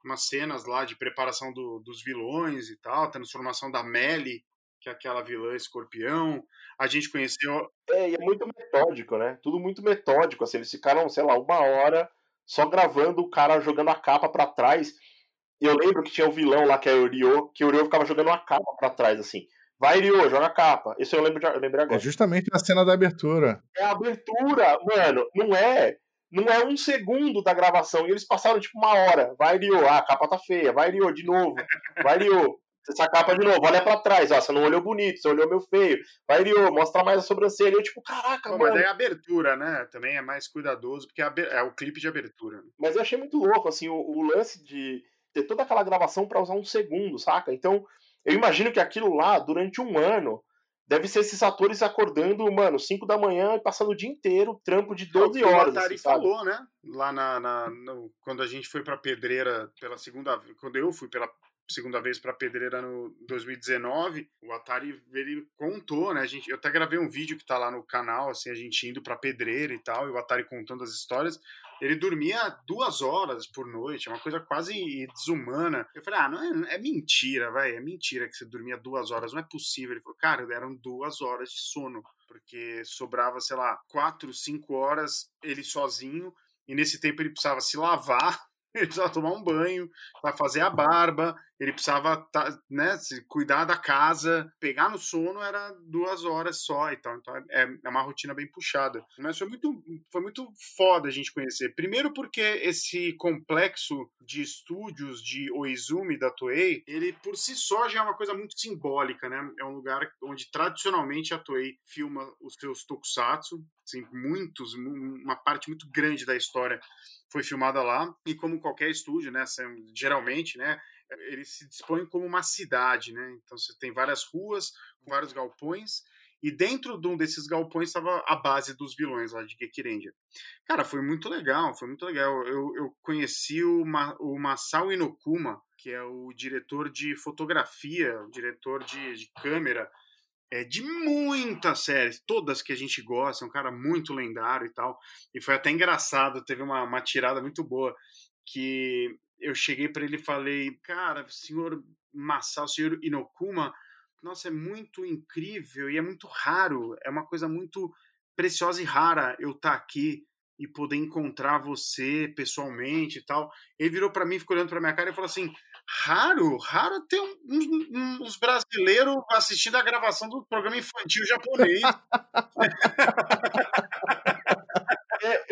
umas cenas lá de preparação do, dos vilões e tal, transformação da Melly, que é aquela vilã escorpião. A gente conheceu... É, e é muito metódico, né? Tudo muito metódico, assim, eles ficaram, sei lá, uma hora só gravando o cara jogando a capa para trás e eu lembro que tinha o vilão lá, que é o Ryo, que o Ryo ficava jogando uma capa pra trás, assim. Vai, Ryo, joga a capa. Isso eu lembro, de, eu lembro agora. É justamente na cena da abertura. É a abertura, mano. Não é. Não é um segundo da gravação. E eles passaram tipo uma hora. Vai, Ryo. Ah, a capa tá feia. Vai, Ryo, de novo. Vai, Ryo. Essa capa de novo, olha pra trás, ó. Você não olhou bonito, você olhou meu feio. Vai, Ryo, mostra mais a sobrancelha. Eu, tipo, caraca, Pô, mano. Mas daí a abertura, né? Também é mais cuidadoso, porque é, é o clipe de abertura. Mas eu achei muito louco, assim, o, o lance de ter toda aquela gravação para usar um segundo, saca? Então, eu imagino que aquilo lá, durante um ano, deve ser esses atores acordando, mano, 5 da manhã e passando o dia inteiro, trampo de 12 horas. O Atari assim, falou, né? Lá na, na no, quando a gente foi pra Pedreira pela segunda vez, quando eu fui pela segunda vez para Pedreira no 2019, o Atari ele contou, né? A gente, eu até gravei um vídeo que tá lá no canal, assim, a gente indo para Pedreira e tal, e o Atari contando as histórias. Ele dormia duas horas por noite, é uma coisa quase desumana. Eu falei, ah, não é, é mentira, vai, é mentira que você dormia duas horas, não é possível. Ele falou, cara, eram duas horas de sono, porque sobrava, sei lá, quatro, cinco horas ele sozinho, e nesse tempo ele precisava se lavar ele precisava tomar um banho, para fazer a barba, ele precisava tá, né, cuidar da casa, pegar no sono era duas horas só e tal. Então é, é uma rotina bem puxada. Mas foi muito, foi muito foda a gente conhecer. Primeiro porque esse complexo de estúdios de Oizumi da Toei, ele por si só já é uma coisa muito simbólica, né? É um lugar onde tradicionalmente a Toei filma os seus tokusatsu, assim, muitos, uma parte muito grande da história foi filmada lá e como qualquer estúdio, né, geralmente, né, ele se dispõe como uma cidade, né? Então você tem várias ruas, vários galpões e dentro de um desses galpões estava a base dos vilões lá de Gekirendia. Cara, foi muito legal, foi muito legal. Eu, eu conheci o, Ma, o Masao Inokuma, que é o diretor de fotografia, o diretor de, de câmera é, de muitas séries, todas que a gente gosta, é um cara muito lendário e tal. E foi até engraçado, teve uma, uma tirada muito boa que eu cheguei para ele e falei, cara, senhor Massal, senhor Inokuma, nossa, é muito incrível e é muito raro, é uma coisa muito preciosa e rara eu estar tá aqui e poder encontrar você pessoalmente e tal. Ele virou para mim, ficou olhando para minha cara e falou assim: raro, raro ter uns, uns brasileiros assistindo a gravação do programa infantil japonês.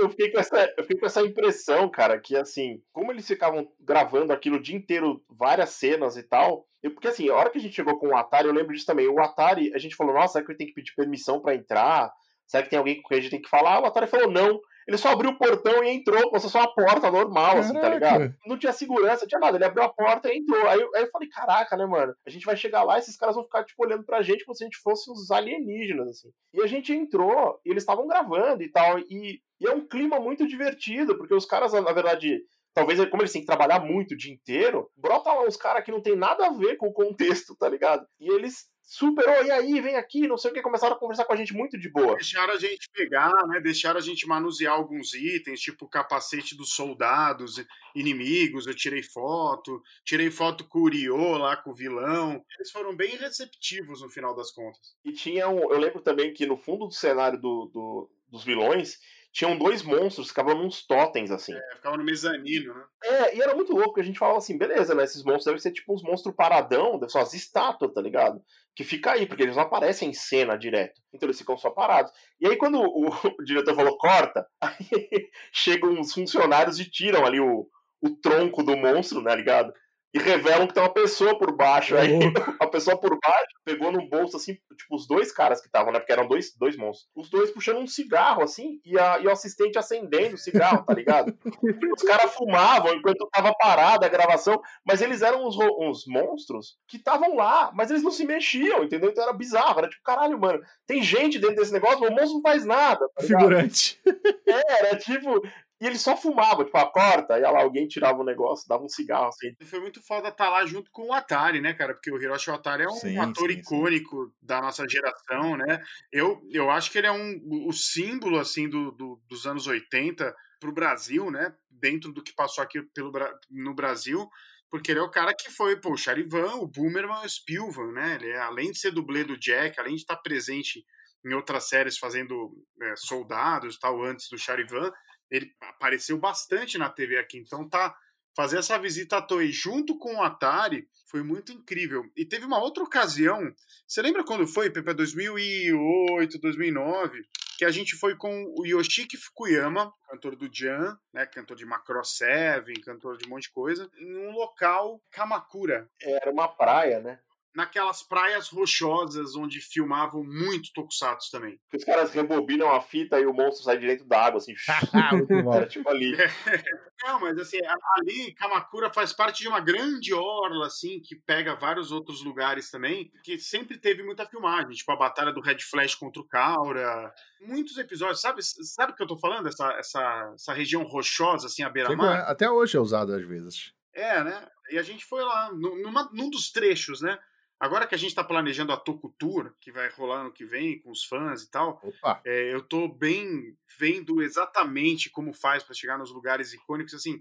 Eu, fiquei com essa, eu fiquei com essa impressão, cara, que assim, como eles ficavam gravando aquilo o dia inteiro, várias cenas e tal. Eu, porque assim, a hora que a gente chegou com o Atari, eu lembro disso também. O Atari, a gente falou, nossa, será que eu tenho que pedir permissão para entrar? Será que tem alguém com quem a gente tem que falar? O Atari falou, não. Ele só abriu o portão e entrou, como se fosse uma porta normal, Caraca. assim, tá ligado? Não tinha segurança, não tinha nada. Ele abriu a porta e entrou. Aí, aí eu falei, caraca, né, mano? A gente vai chegar lá e esses caras vão ficar, tipo, olhando pra gente como se a gente fosse uns alienígenas, assim. E a gente entrou, e eles estavam gravando e tal. E, e é um clima muito divertido, porque os caras, na verdade, talvez como eles têm que trabalhar muito o dia inteiro, brota lá uns caras que não tem nada a ver com o contexto, tá ligado? E eles superou, e aí, vem aqui, não sei o que, começaram a conversar com a gente muito de boa. Deixaram a gente pegar, né? Deixaram a gente manusear alguns itens, tipo o capacete dos soldados inimigos, eu tirei foto, tirei foto com o Uriô lá, com o vilão. Eles foram bem receptivos no final das contas. E tinha um, eu lembro também que no fundo do cenário do, do dos vilões, tinham dois monstros que ficavam nos totens, assim. É, ficavam no mezanino, né? É, e era muito louco, porque a gente falava assim, beleza, né? Esses monstros devem ser tipo uns monstros paradão, ser umas estátuas, tá ligado? Que fica aí, porque eles não aparecem em cena direto. Então eles ficam só parados. E aí, quando o, o diretor falou corta, aí chegam uns funcionários e tiram ali o, o tronco do monstro, né, ligado? E revelam que tem uma pessoa por baixo. Aí a pessoa por baixo pegou no bolso, assim, tipo, os dois caras que estavam, né? Porque eram dois, dois monstros. Os dois puxando um cigarro, assim, e, a, e o assistente acendendo o cigarro, tá ligado? os caras fumavam enquanto tava parada a gravação, mas eles eram uns, uns monstros que estavam lá, mas eles não se mexiam, entendeu? Então era bizarro. Era tipo, caralho, mano, tem gente dentro desse negócio, mas o monstro não faz nada. Tá Figurante. É, era tipo, e ele só fumava, tipo, a porta, e lá alguém tirava o um negócio, dava um cigarro assim. Foi muito foda estar tá lá junto com o Atari, né, cara? Porque o Hiroshi Atari é um sim, ator sim, icônico sim. da nossa geração, né? Eu, eu acho que ele é um, o símbolo, assim, do, do dos anos 80 pro Brasil, né? Dentro do que passou aqui pelo, no Brasil. Porque ele é o cara que foi, pô, o Charivan, o Boomerman, o Spielvan, né? Ele é, além de ser dublê do Jack, além de estar presente em outras séries fazendo é, soldados e tal, antes do Charivan, ele apareceu bastante na TV aqui, então tá fazer essa visita à Toei junto com o Atari foi muito incrível. E teve uma outra ocasião, você lembra quando foi, Pepe? 2008, 2009, que a gente foi com o Yoshiki Fukuyama, cantor do Jan, né, cantor de Macro 7, cantor de um monte de coisa, em um local Kamakura. Era uma praia, né? Naquelas praias rochosas onde filmavam muito Tokusatsu também. Que os caras rebobinam a fita e o monstro sai direito da água, assim. Era tipo ali. Não, mas assim, ali Kamakura faz parte de uma grande orla, assim, que pega vários outros lugares também, que sempre teve muita filmagem, tipo a batalha do Red Flash contra o Kaura, muitos episódios, sabe, sabe o que eu tô falando? Essa, essa, essa região rochosa, assim, à beira-mar? Até hoje é usado às vezes. É, né? E a gente foi lá, numa, num dos trechos, né? Agora que a gente está planejando a Toku Tour, que vai rolar ano que vem com os fãs e tal, é, eu estou bem vendo exatamente como faz para chegar nos lugares icônicos. Assim,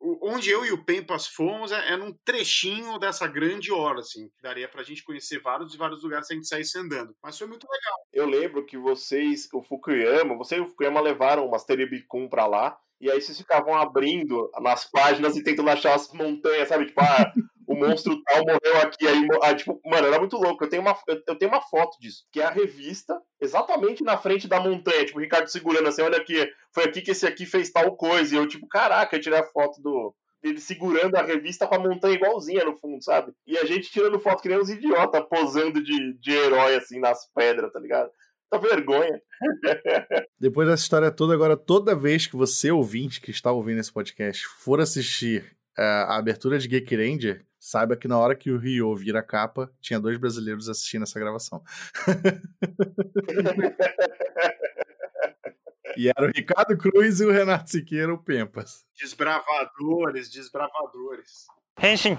onde eu e o Pempas fomos é, é num trechinho dessa grande hora, assim, que daria pra gente conhecer vários e vários lugares se a gente saísse andando. Mas foi muito legal. Eu lembro que vocês, o Fukuyama, você e o Fukuyama levaram umas Teribicum pra lá, e aí vocês ficavam abrindo nas páginas e tentando achar as montanhas, sabe? Tipo, ah, o monstro tal morreu aqui. Aí, ah, tipo, mano, era muito louco. Eu tenho, uma, eu, tenho uma foto disso, que é a revista exatamente na frente da montanha. Tipo, o Ricardo segurando assim, olha aqui, foi aqui que esse aqui fez tal coisa. E eu, tipo, caraca, eu tirei a foto do. Ele segurando a revista com a montanha igualzinha no fundo, sabe? E a gente tirando foto que nem uns idiotas, posando de, de herói, assim, nas pedras, tá ligado? Tá vergonha. Depois dessa história toda, agora toda vez que você, ouvinte, que está ouvindo esse podcast, for assistir uh, a abertura de Geek Ranger, saiba que na hora que o Rio vira a capa, tinha dois brasileiros assistindo essa gravação. e era o Ricardo Cruz e o Renato Siqueira, o Pempas. Desbravadores, desbravadores. Henshin.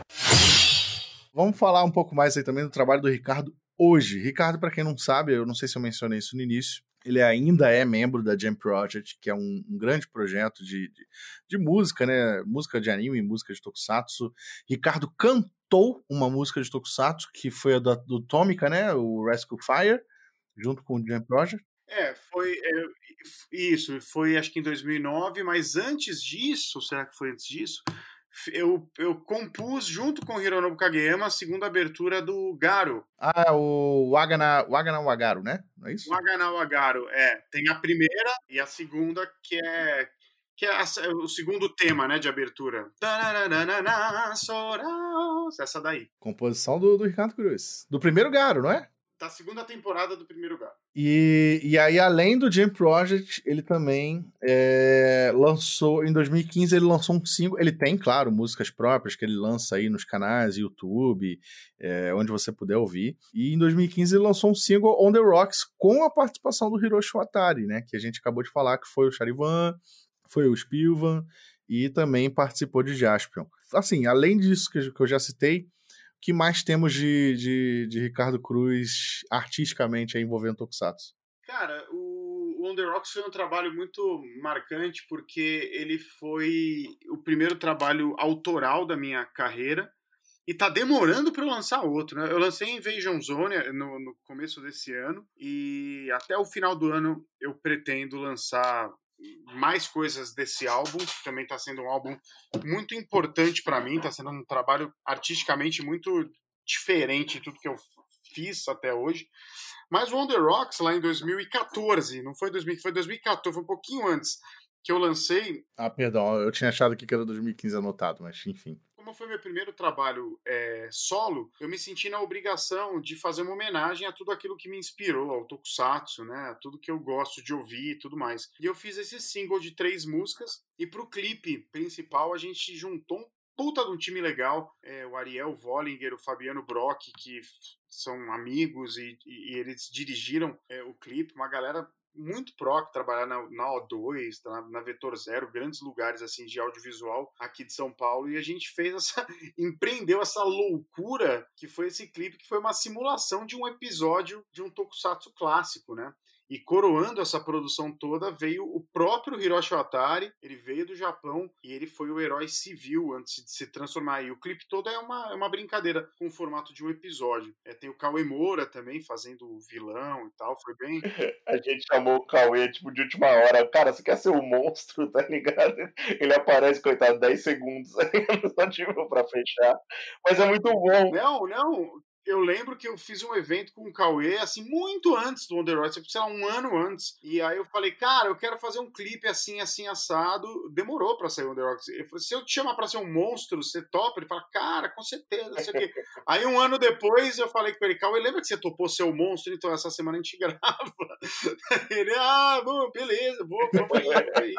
Vamos falar um pouco mais aí também do trabalho do Ricardo hoje. Ricardo, para quem não sabe, eu não sei se eu mencionei isso no início, ele ainda é membro da Jam Project, que é um, um grande projeto de, de, de, música, né? Música de anime, música de tokusatsu. Ricardo cantou uma música de tokusatsu, que foi a do, do Tomica, né? O Rescue Fire, junto com o Jam Project. É, foi é, isso, foi acho que em 2009, mas antes disso, será que foi antes disso? Eu, eu compus junto com o Hironobu Kageyama a segunda abertura do Garo. Ah, o Wagana, Wagana Wagaru, né? Não é isso? Wagana Wagaru, é. Tem a primeira e a segunda que é que é, a, o segundo tema, né, de abertura. Essa daí. Composição do, do Ricardo Cruz. Do primeiro Garo, não é? Da segunda temporada do primeiro Garo. E, e aí, além do Jam Project, ele também é, lançou, em 2015, ele lançou um single. Ele tem, claro, músicas próprias que ele lança aí nos canais, YouTube, é, onde você puder ouvir. E em 2015 ele lançou um single On The Rocks com a participação do Hiroshi Watari, né? Que a gente acabou de falar que foi o Charivan, foi o Spilvan e também participou de Jaspion. Assim, além disso que eu já citei, que mais temos de, de, de Ricardo Cruz artisticamente envolvendo Tokusatsu? Cara, o, o On The Rocks foi um trabalho muito marcante porque ele foi o primeiro trabalho autoral da minha carreira e tá demorando para eu lançar outro, né? Eu lancei Invasion Zone no, no começo desse ano e até o final do ano eu pretendo lançar mais coisas desse álbum, que também está sendo um álbum muito importante para mim, está sendo um trabalho artisticamente muito diferente de tudo que eu fiz até hoje. Mas o On The Rocks, lá em 2014, não foi 2000, foi 2014, foi um pouquinho antes que eu lancei. Ah, perdão, eu tinha achado que era 2015 anotado, mas enfim como foi meu primeiro trabalho é, solo, eu me senti na obrigação de fazer uma homenagem a tudo aquilo que me inspirou, ao tokusatsu, né? A tudo que eu gosto de ouvir e tudo mais. E eu fiz esse single de três músicas, e pro clipe principal a gente juntou um puta de um time legal. É, o Ariel Vollinger, o Fabiano Brock, que são amigos e, e, e eles dirigiram é, o clipe. Uma galera muito pró trabalhar na, na O2, na, na, Vetor Zero, grandes lugares assim de audiovisual aqui de São Paulo, e a gente fez essa, empreendeu essa loucura que foi esse clipe, que foi uma simulação de um episódio de um tokusatsu clássico, né? E coroando essa produção toda veio o próprio Hiroshi Watari, ele veio do Japão e ele foi o herói civil antes de se transformar. E o clipe todo é uma, é uma brincadeira com o formato de um episódio. É, tem o Cauê Moura também fazendo o vilão e tal, foi bem... A gente chamou o Cauê, tipo, de última hora. Cara, você quer ser o um monstro, tá ligado? Ele aparece, coitado, 10 segundos só tipo pra fechar. Mas é muito bom. Não, não, eu lembro que eu fiz um evento com o Cauê, assim, muito antes do Under Rock, sei lá, um ano antes. E aí eu falei, cara, eu quero fazer um clipe assim, assim, assado. Demorou pra sair o Under Rock. Eu falei, se eu te chamar pra ser um monstro, você topa? Ele fala, cara, com certeza, não sei o quê. Aí um ano depois eu falei com ele, Cauê, lembra que você topou ser o monstro? Então essa semana a gente grava. Ele, ah, bom, beleza, vou, vamos aí.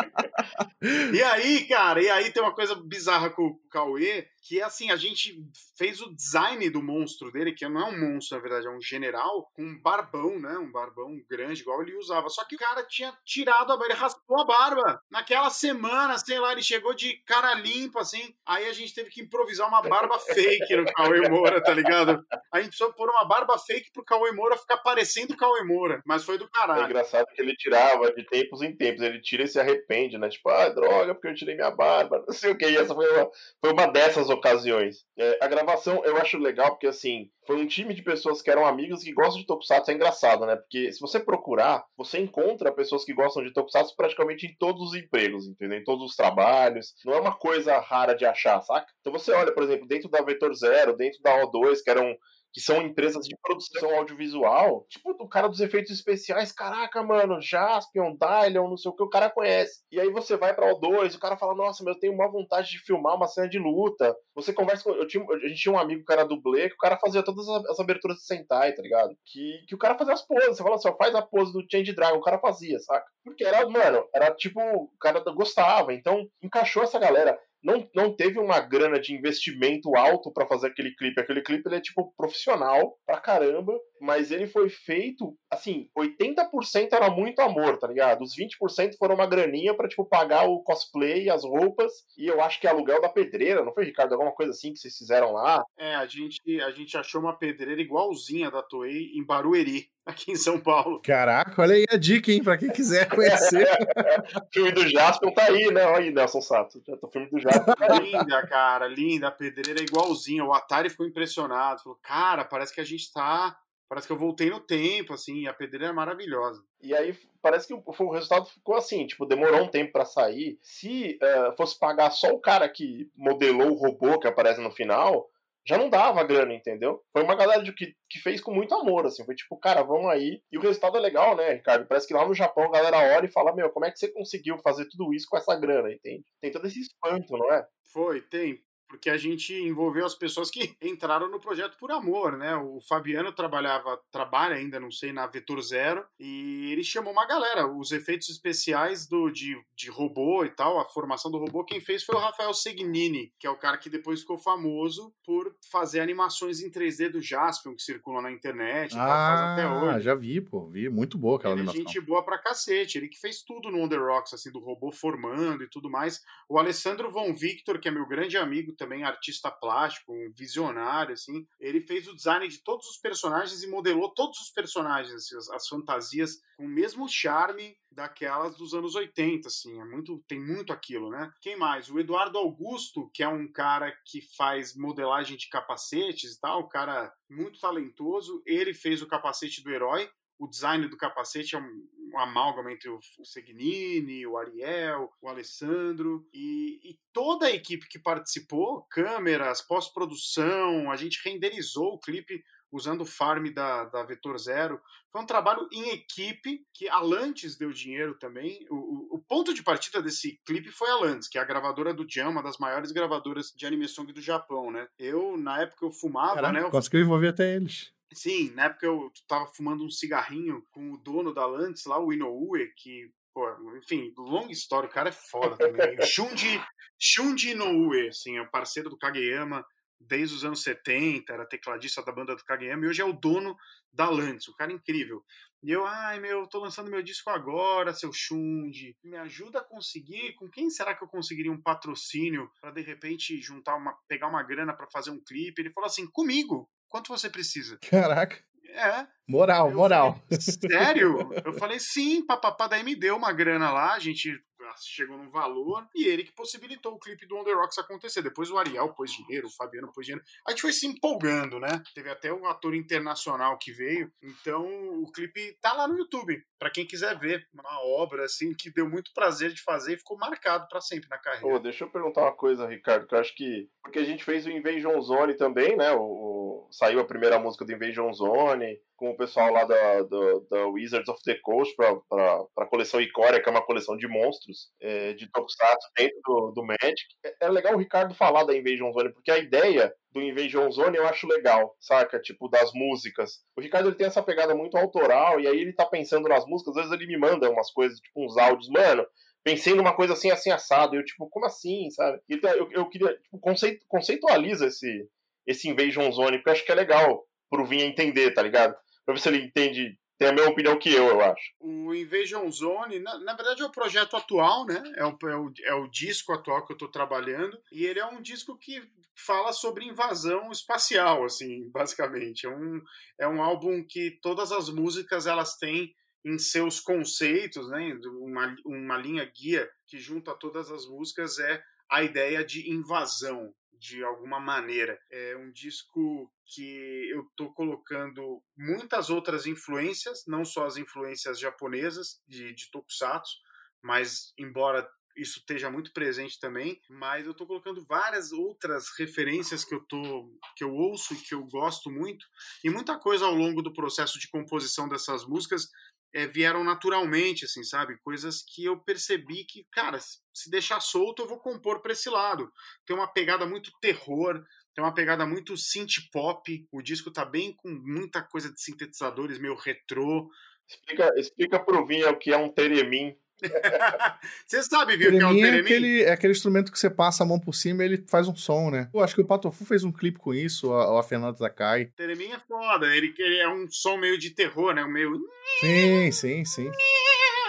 e aí, cara, e aí tem uma coisa bizarra com o Cauê, que é assim, a gente fez o design do monstro dele, que não é um monstro, na verdade, é um general, com um barbão, né? Um barbão grande, igual ele usava. Só que o cara tinha tirado a barba, ele raspou a barba. Naquela semana, sei lá, ele chegou de cara limpa, assim. Aí a gente teve que improvisar uma barba fake no Cauê Moura, tá ligado? A gente precisou pôr uma barba fake pro Cauê Moura ficar parecendo o Cauê Moura. Mas foi do caralho. É engraçado que ele tirava de tempos em tempos. Ele tira e se arrepende, né? Tipo, ah, droga, porque eu tirei minha barba, não sei o que. E essa foi uma, foi uma dessas ocasiões. É, a gravação eu acho legal porque, assim, foi um time de pessoas que eram amigas que gostam de Tokusatsu. É engraçado, né? Porque se você procurar, você encontra pessoas que gostam de Tokusatsu praticamente em todos os empregos, entendeu? Em todos os trabalhos. Não é uma coisa rara de achar, saca? Então você olha, por exemplo, dentro da Vetor Zero, dentro da O2, que eram que são empresas de produção audiovisual, tipo o cara dos efeitos especiais, caraca, mano, Jaspion, Dylion, não sei o que, o cara conhece. E aí você vai pra O2, o cara fala, nossa, mas eu tenho uma vontade de filmar uma cena de luta. Você conversa com. Eu tinha, a gente tinha um amigo que era dublê, que o cara fazia todas as aberturas de Sentai, tá ligado? Que, que o cara fazia as poses. Você fala assim, ó, faz a pose do Change Dragon, o cara fazia, saca? Porque era, mano, era tipo, o cara gostava. Então, encaixou essa galera não, não teve uma grana de investimento alto para fazer aquele clipe. Aquele clipe ele é tipo profissional pra caramba, mas ele foi feito, assim, 80% era muito amor, tá ligado? Os 20% foram uma graninha para tipo pagar o cosplay, as roupas, e eu acho que aluguel da pedreira, não foi, Ricardo? Alguma coisa assim que vocês fizeram lá? É, a gente, a gente achou uma pedreira igualzinha da Toei em Barueri aqui em São Paulo. Caraca, olha aí a dica, hein, pra quem quiser conhecer. o filme do Jasper tá aí, né? Olha aí, Nelson Sato. Já o filme do Jasper. Tá linda, cara, linda. A pedreira é igualzinha. O Atari ficou impressionado. Falou, cara, parece que a gente tá. Parece que eu voltei no tempo, assim, a pedreira é maravilhosa. E aí parece que o, o resultado ficou assim, tipo, demorou um tempo para sair. Se uh, fosse pagar só o cara que modelou o robô que aparece no final, já não dava grana, entendeu? Foi uma galera de, que, que fez com muito amor, assim. Foi tipo, cara, vamos aí. E o resultado é legal, né, Ricardo? Parece que lá no Japão a galera olha e fala, meu, como é que você conseguiu fazer tudo isso com essa grana, entende? Tem todo esse espanto, não é? Foi, tem. Porque a gente envolveu as pessoas que entraram no projeto por amor, né? O Fabiano trabalhava, trabalha ainda, não sei, na Vetor Zero, e ele chamou uma galera. Os efeitos especiais do, de, de robô e tal, a formação do robô, quem fez foi o Rafael Segnini, que é o cara que depois ficou famoso por fazer animações em 3D do Jaspion, que circulam na internet, ah, faz até hoje. já vi, pô, vi, muito boa aquela ele animação. É gente boa pra cacete, ele que fez tudo no On The Rocks, assim, do robô formando e tudo mais. O Alessandro Von Victor, que é meu grande amigo também, artista plástico, um visionário, assim, ele fez o design de todos os personagens e modelou todos os personagens, assim, as, as, fantasias, com o mesmo charme daquelas dos anos 80, assim, é muito, tem muito aquilo, né? Quem mais? O Eduardo Augusto, que é um cara que faz modelagem de capacetes e tal, um cara muito talentoso, ele fez o capacete do herói, o design do capacete é um, um amálgama entre o, o Segnini, o Ariel, o Alessandro e, e, toda a equipe que participou, câmeras, pós-produção, a gente renderizou o clipe usando o farm da, da Vetor Zero. Foi um trabalho em equipe que a Lantis deu dinheiro também. O, o, o, ponto de partida desse clipe foi a Lantis, que é a gravadora do Jam, uma das maiores gravadoras de animação do Japão, né? Eu, na época, eu fumava, Caraca, né? Eu... Conseguiu envolver até eles. Sim, na época eu tava fumando um cigarrinho com o dono da Lantis lá, o Inoue, que, pô, enfim, longa história, o cara é foda também. Shunji, Shunji Inoue, assim, é o parceiro do Kageyama desde os anos 70, era tecladista da banda do Kageyama e hoje é o dono da Lantis, o cara incrível. E eu, ai meu, tô lançando meu disco agora, seu Shunji, me ajuda a conseguir, com quem será que eu conseguiria um patrocínio para de repente juntar uma, pegar uma grana para fazer um clipe? Ele falou assim, comigo, Quanto você precisa? Caraca. É. Moral, eu moral. Falei, Sério? Eu falei, sim, papapá, daí me deu uma grana lá, a gente chegou num valor, e ele que possibilitou o clipe do On The Rocks acontecer. Depois o Ariel pôs dinheiro, o Fabiano pôs dinheiro. A gente foi se empolgando, né? Teve até um ator internacional que veio. Então o clipe tá lá no YouTube, para quem quiser ver. Uma obra, assim, que deu muito prazer de fazer e ficou marcado para sempre na carreira. Deixa eu perguntar uma coisa, Ricardo, que eu acho que. Porque a gente fez o Invasion Zone também, né? O... Saiu a primeira música do Invasion Zone com o pessoal lá da, da, da Wizards of the Coast para a coleção Icória, que é uma coleção de monstros é, de Tokusatsu dentro do, do Magic. É, é, legal o Ricardo falar da Invasion Zone, porque a ideia do Invasion Zone eu acho legal, saca? Tipo, das músicas. O Ricardo ele tem essa pegada muito autoral, e aí ele tá pensando nas músicas, às vezes ele me manda umas coisas, tipo uns áudios, mano, pensei numa coisa assim, assim, assado. Eu, tipo, como assim, sabe? Então, eu, eu queria, tipo, conceit, conceitualiza esse, esse Invasion Zone, porque eu acho que é legal pro Vinha entender, tá ligado? Pra ver se ele entende, tem a mesma opinião que eu, eu acho. O Invasion Zone, na, na verdade, é o projeto atual, né? É o, é o, é o disco atual que eu tô trabalhando. E ele é um disco que fala sobre invasão espacial, assim, basicamente. É um, é um álbum que todas as músicas elas têm em seus conceitos, né? Uma, uma linha guia que junta todas as músicas é a ideia de invasão de alguma maneira. É um disco que eu estou colocando muitas outras influências, não só as influências japonesas de, de Tokusatsu, mas embora isso esteja muito presente também, mas eu estou colocando várias outras referências que eu tô, que eu ouço e que eu gosto muito, e muita coisa ao longo do processo de composição dessas músicas é, vieram naturalmente, assim, sabe? Coisas que eu percebi que, cara, se deixar solto, eu vou compor para esse lado. Tem uma pegada muito terror, tem uma pegada muito synth pop. O disco tá bem com muita coisa de sintetizadores, meio retrô. Explica, explica pro Vinha o que é um teremin. você sabe, viu, que é um teremin? É aquele, é aquele instrumento que você passa a mão por cima e ele faz um som, né? Eu acho que o Patofu fez um clipe com isso, a, a Fernanda Zakai. Teremin é foda, ele, ele é um som meio de terror, né? Meio... Sim, sim, sim.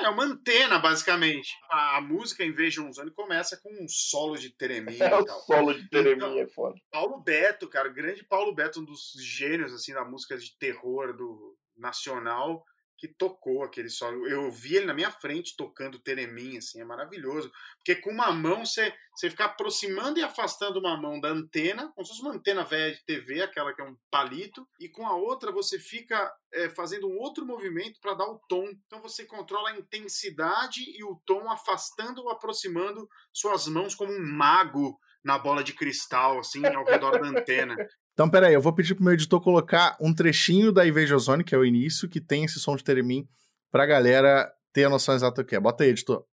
É uma antena, basicamente. A, a música, em vez de um Zone, começa com um solo de Teremin. É, o solo de Teremin então, é foda. Paulo Beto, cara, grande Paulo Beto, um dos gênios, assim, da música de terror do nacional que tocou aquele solo. Eu vi ele na minha frente tocando Teremin, assim, é maravilhoso. Porque com uma mão você, você fica aproximando e afastando uma mão da antena, como se fosse uma antena velha de TV, aquela que é um palito, e com a outra você fica é, fazendo um outro movimento para dar o tom. Então você controla a intensidade e o tom afastando ou aproximando suas mãos como um mago na bola de cristal, assim, ao redor da antena. Então, peraí, eu vou pedir pro meu editor colocar um trechinho da Invasion Zone, que é o início, que tem esse som de Teremin, pra galera ter a noção exata do que é. Bota aí, editor.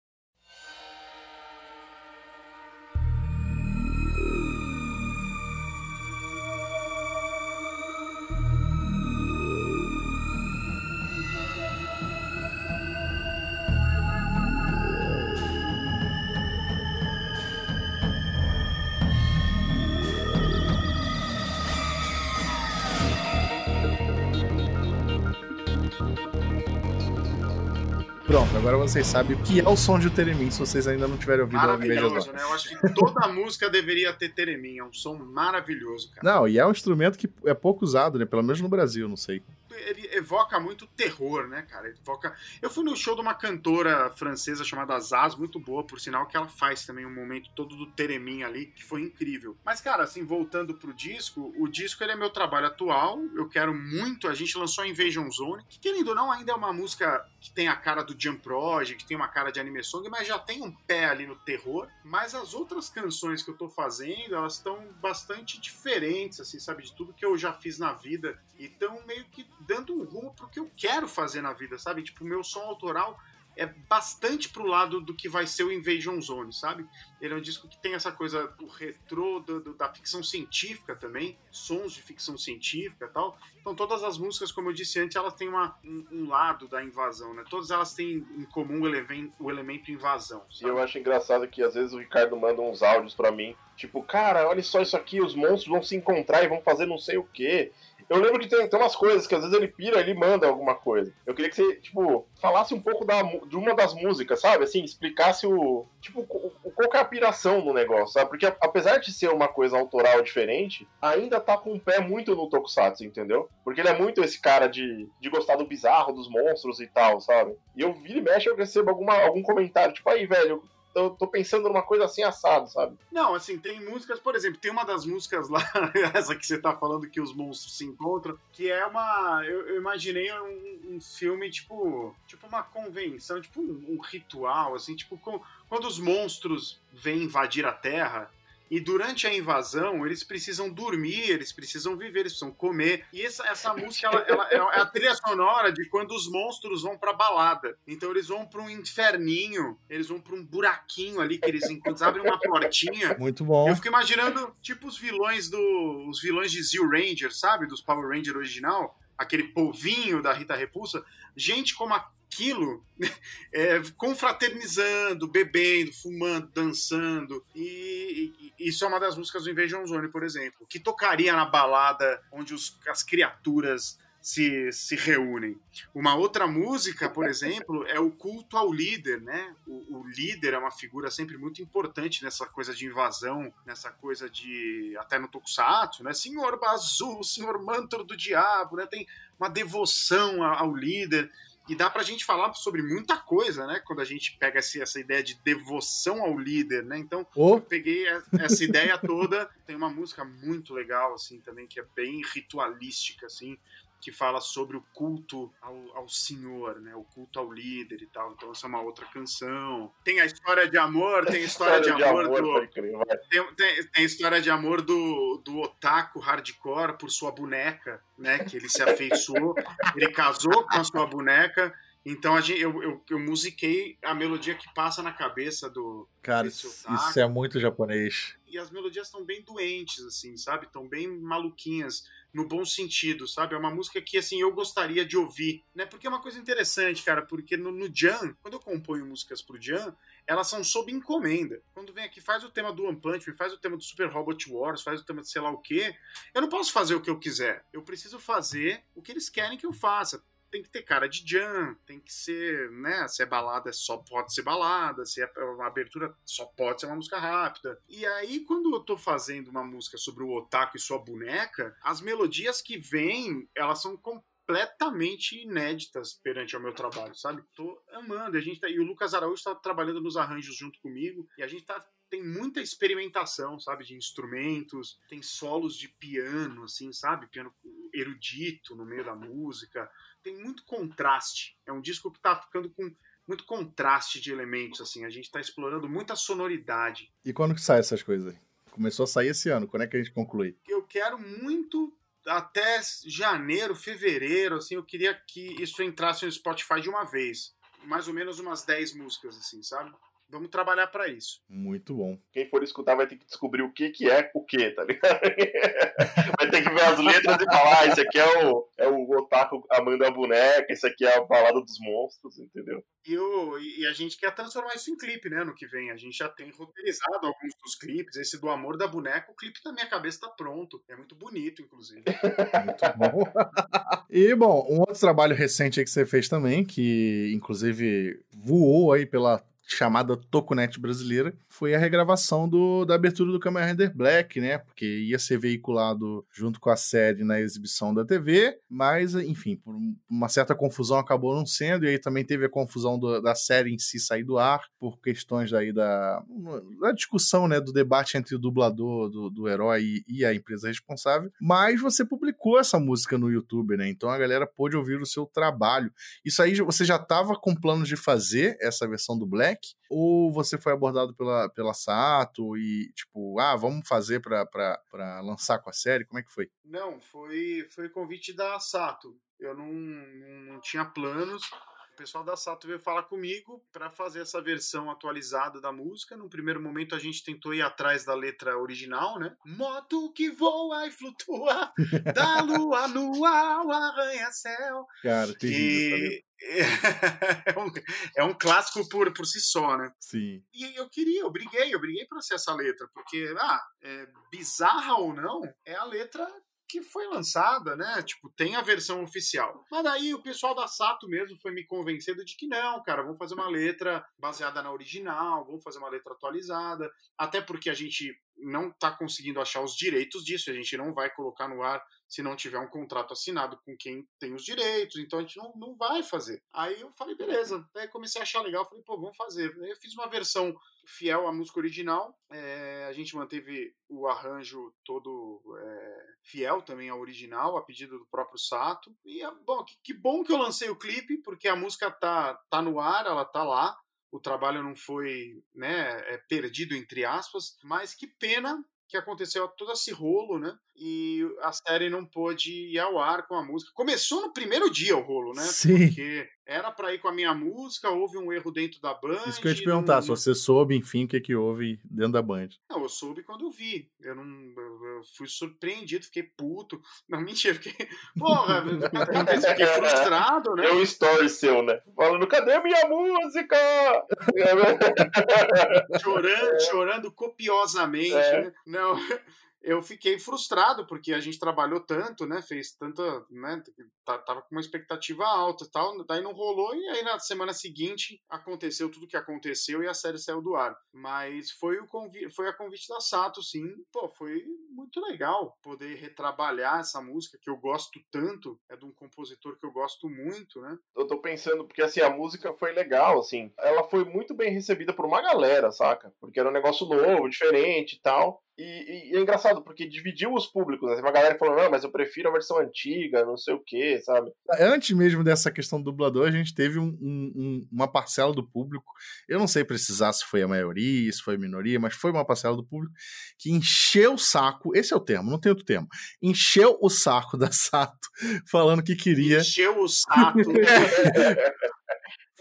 Vocês sabem o que é o som de Teremin, se vocês ainda não tiverem ouvido a Maravilhoso, né? Eu acho que toda música deveria ter Teremin, é um som maravilhoso, cara. Não, e é um instrumento que é pouco usado, né? Pelo menos no Brasil, não sei ele evoca muito terror, né, cara? Evoca... Eu fui no show de uma cantora francesa chamada Zaz, muito boa, por sinal, que ela faz também um momento todo do Teremin ali, que foi incrível. Mas, cara, assim, voltando pro disco, o disco ele é meu trabalho atual, eu quero muito, a gente lançou Invasion Zone, que querendo ou não, ainda é uma música que tem a cara do Jump Project, que tem uma cara de anime song, mas já tem um pé ali no terror. Mas as outras canções que eu tô fazendo, elas estão bastante diferentes, assim, sabe? De tudo que eu já fiz na vida. E estão meio que dando um rumo pro que eu quero fazer na vida, sabe? Tipo, o meu som autoral é bastante pro lado do que vai ser o Invasion Zone, sabe? Ele é um disco que tem essa coisa do retrô, do, do, da ficção científica também, sons de ficção científica e tal. Então todas as músicas, como eu disse antes, elas têm uma, um, um lado da invasão, né? Todas elas têm em comum o, elemento, o elemento invasão. Sabe? E eu acho engraçado que às vezes o Ricardo manda uns áudios para mim, tipo, cara, olha só isso aqui, os monstros vão se encontrar e vão fazer não sei o quê. Eu lembro que tem, tem umas coisas que às vezes ele pira, ele manda alguma coisa. Eu queria que você, tipo, falasse um pouco da, de uma das músicas, sabe? Assim, explicasse o. Tipo, qual é a piração no negócio, sabe? Porque apesar de ser uma coisa autoral diferente, ainda tá com o pé muito no Tokusatsu, entendeu? Porque ele é muito esse cara de, de gostar do bizarro, dos monstros e tal, sabe? E eu vira e mexe, eu recebo alguma, algum comentário, tipo, aí, velho, eu tô pensando numa coisa assim assado, sabe? Não, assim, tem músicas, por exemplo, tem uma das músicas lá, essa que você tá falando que os monstros se encontram, que é uma. Eu, eu imaginei um, um, filme, tipo. Tipo uma convenção, tipo um, um ritual, assim, tipo, com, quando os monstros vêm invadir a Terra e durante a invasão, eles precisam dormir, eles precisam viver, eles precisam comer. E essa, essa música ela, ela, é a trilha sonora de quando os monstros vão pra balada. Então eles vão pra um inferninho, eles vão pra um buraquinho ali que eles, eles abrem uma portinha. Muito bom. Eu fico imaginando, tipo, os vilões do. Os vilões de Zio Ranger, sabe? Dos Power Ranger original. Aquele povinho da Rita Repulsa. Gente como aquilo é, confraternizando, bebendo, fumando, dançando. E, e, isso é uma das músicas do Invasion Zone, por exemplo, que tocaria na balada onde os, as criaturas se, se reúnem. Uma outra música, por exemplo, é o culto ao líder, né? O, o, líder é uma figura sempre muito importante nessa coisa de invasão, nessa coisa de. até no Tokusatsu, né? Senhor Bazu, Senhor Mantro do Diabo, né? Tem uma devoção ao líder. E dá pra gente falar sobre muita coisa, né? Quando a gente pega essa ideia de devoção ao líder, né? Então, oh. eu peguei essa ideia toda. Tem uma música muito legal, assim, também, que é bem ritualística, assim que fala sobre o culto ao, ao senhor, né? O culto ao líder e tal. Então essa é uma outra canção. Tem a história de amor, tem a história, de, de, amor, amor do. Tem, tem, tem, a história de amor do, do otaku hardcore por sua boneca, né? Que ele se afeiçoou, ele casou com a sua boneca. Então a gente, eu, eu, eu musiquei a melodia que passa na cabeça do. Cara, isso, isso é muito japonês. E as melodias estão bem doentes, assim, sabe? Estão bem maluquinhas no bom sentido, sabe? É uma música que, assim, eu gostaria de ouvir, né? Porque é uma coisa interessante, cara, porque no, no Jam, quando eu componho músicas pro Jam, elas são sob encomenda. Quando vem aqui, faz o tema do One Punch Man, faz o tema do Super Robot Wars, faz o tema de sei lá o quê, eu não posso fazer o que eu quiser. Eu preciso fazer o que eles querem que eu faça tem que ter cara de jam, tem que ser, né? Se é balada, só pode ser balada, se é uma abertura, só pode ser uma música rápida. E aí, quando eu tô fazendo uma música sobre o otaku e sua boneca, as melodias que vêm, elas são completamente inéditas perante ao meu trabalho, sabe? Tô amando. A gente tá, e o Lucas Araújo está trabalhando nos arranjos junto comigo, e a gente tá tem muita experimentação, sabe, de instrumentos, tem solos de piano, assim, sabe, piano erudito no meio da música, tem muito contraste. É um disco que está ficando com muito contraste de elementos, assim. A gente está explorando muita sonoridade. E quando que sai essas coisas? Começou a sair esse ano. Quando é que a gente conclui? Eu quero muito até janeiro, fevereiro, assim. Eu queria que isso entrasse no Spotify de uma vez. Mais ou menos umas 10 músicas, assim, sabe? Vamos trabalhar para isso. Muito bom. Quem for escutar vai ter que descobrir o que, que é o que, tá ligado? vai ter que ver as letras e falar, ah, esse aqui é o, é o Otaku amando a boneca, esse aqui é a balada dos monstros, entendeu? E, o, e a gente quer transformar isso em clipe, né? No que vem. A gente já tem roteirizado alguns dos clipes. Esse do Amor da Boneca, o clipe na minha cabeça tá pronto. É muito bonito, inclusive. muito bom. e, bom, um outro trabalho recente que você fez também, que inclusive voou aí pela chamada Tokunet brasileira, foi a regravação do, da abertura do Kamen Rider Black, né? Porque ia ser veiculado junto com a série na exibição da TV, mas, enfim, por uma certa confusão acabou não sendo, e aí também teve a confusão do, da série em si sair do ar, por questões aí da, da discussão, né? Do debate entre o dublador do, do herói e, e a empresa responsável. Mas você publicou essa música no YouTube, né? Então a galera pôde ouvir o seu trabalho. Isso aí você já estava com planos de fazer essa versão do Black? Ou você foi abordado pela, pela Sato e, tipo, ah, vamos fazer pra, lançar com a série? Como é que foi? Não, foi, foi convite da Sato. Eu não, não tinha planos. O pessoal da Sato veio falar comigo para fazer essa versão atualizada da música. No primeiro momento a gente tentou ir atrás da letra original, né? Moto que voa e flutua, da lua no ar, arranha-céu. Cara, terrível, e... é, um, é um clássico por, por si só, né? Sim. E eu queria, eu briguei, eu briguei pra ser essa letra, porque, ah, é, bizarra ou não, é a letra que foi lançada, né? Tipo, tem a versão oficial. Mas daí o pessoal da Sato mesmo foi me convencendo de que não, cara, vamos fazer uma letra baseada na original, vamos fazer uma letra atualizada, até porque a gente não está conseguindo achar os direitos disso, a gente não vai colocar no ar se não tiver um contrato assinado com quem tem os direitos, então a gente não, não vai fazer. Aí eu falei, beleza. Aí comecei a achar legal, falei, pô, vamos fazer. Aí eu fiz uma versão fiel à música original, é, a gente manteve o arranjo todo é, fiel também ao original, a pedido do próprio Sato. E, bom, que, que bom que eu lancei o clipe, porque a música tá, tá no ar, ela tá lá o trabalho não foi né, é perdido, entre aspas, mas que pena que aconteceu todo esse rolo, né? E a série não pôde ir ao ar com a música. Começou no primeiro dia o rolo, né? Sim. Porque era para ir com a minha música, houve um erro dentro da Band. Isso que eu ia te perguntar, não... se você soube, enfim, o que, que houve dentro da Band. Não, eu soube quando eu vi. Eu não eu fui surpreendido, fiquei puto. Não, mentira, fiquei. Porra, fiquei frustrado, né? É um story seu, né? Falando, cadê minha música? chorando, chorando copiosamente. É. Né? Não eu fiquei frustrado porque a gente trabalhou tanto, né? Fez tanta, né? Tava com uma expectativa alta e tal, daí não rolou e aí na semana seguinte aconteceu tudo que aconteceu e a série saiu do ar. Mas foi o convite, foi a convite da Sato, sim. Pô, foi muito legal poder retrabalhar essa música que eu gosto tanto, é de um compositor que eu gosto muito, né? Eu tô pensando porque assim a música foi legal, assim, ela foi muito bem recebida por uma galera, saca? Porque era um negócio novo, diferente e tal. E, e, é engraçado, porque dividiu os públicos. Né? Uma galera falou, não, mas eu prefiro a versão antiga, não sei o que, sabe? Antes mesmo dessa questão do dublador, a gente teve um, um, uma parcela do público, eu não sei precisar se foi a maioria, se foi a minoria, mas foi uma parcela do público que encheu o saco, esse é o termo, não tem outro termo, encheu o saco da Sato, falando que queria... Encheu o saco.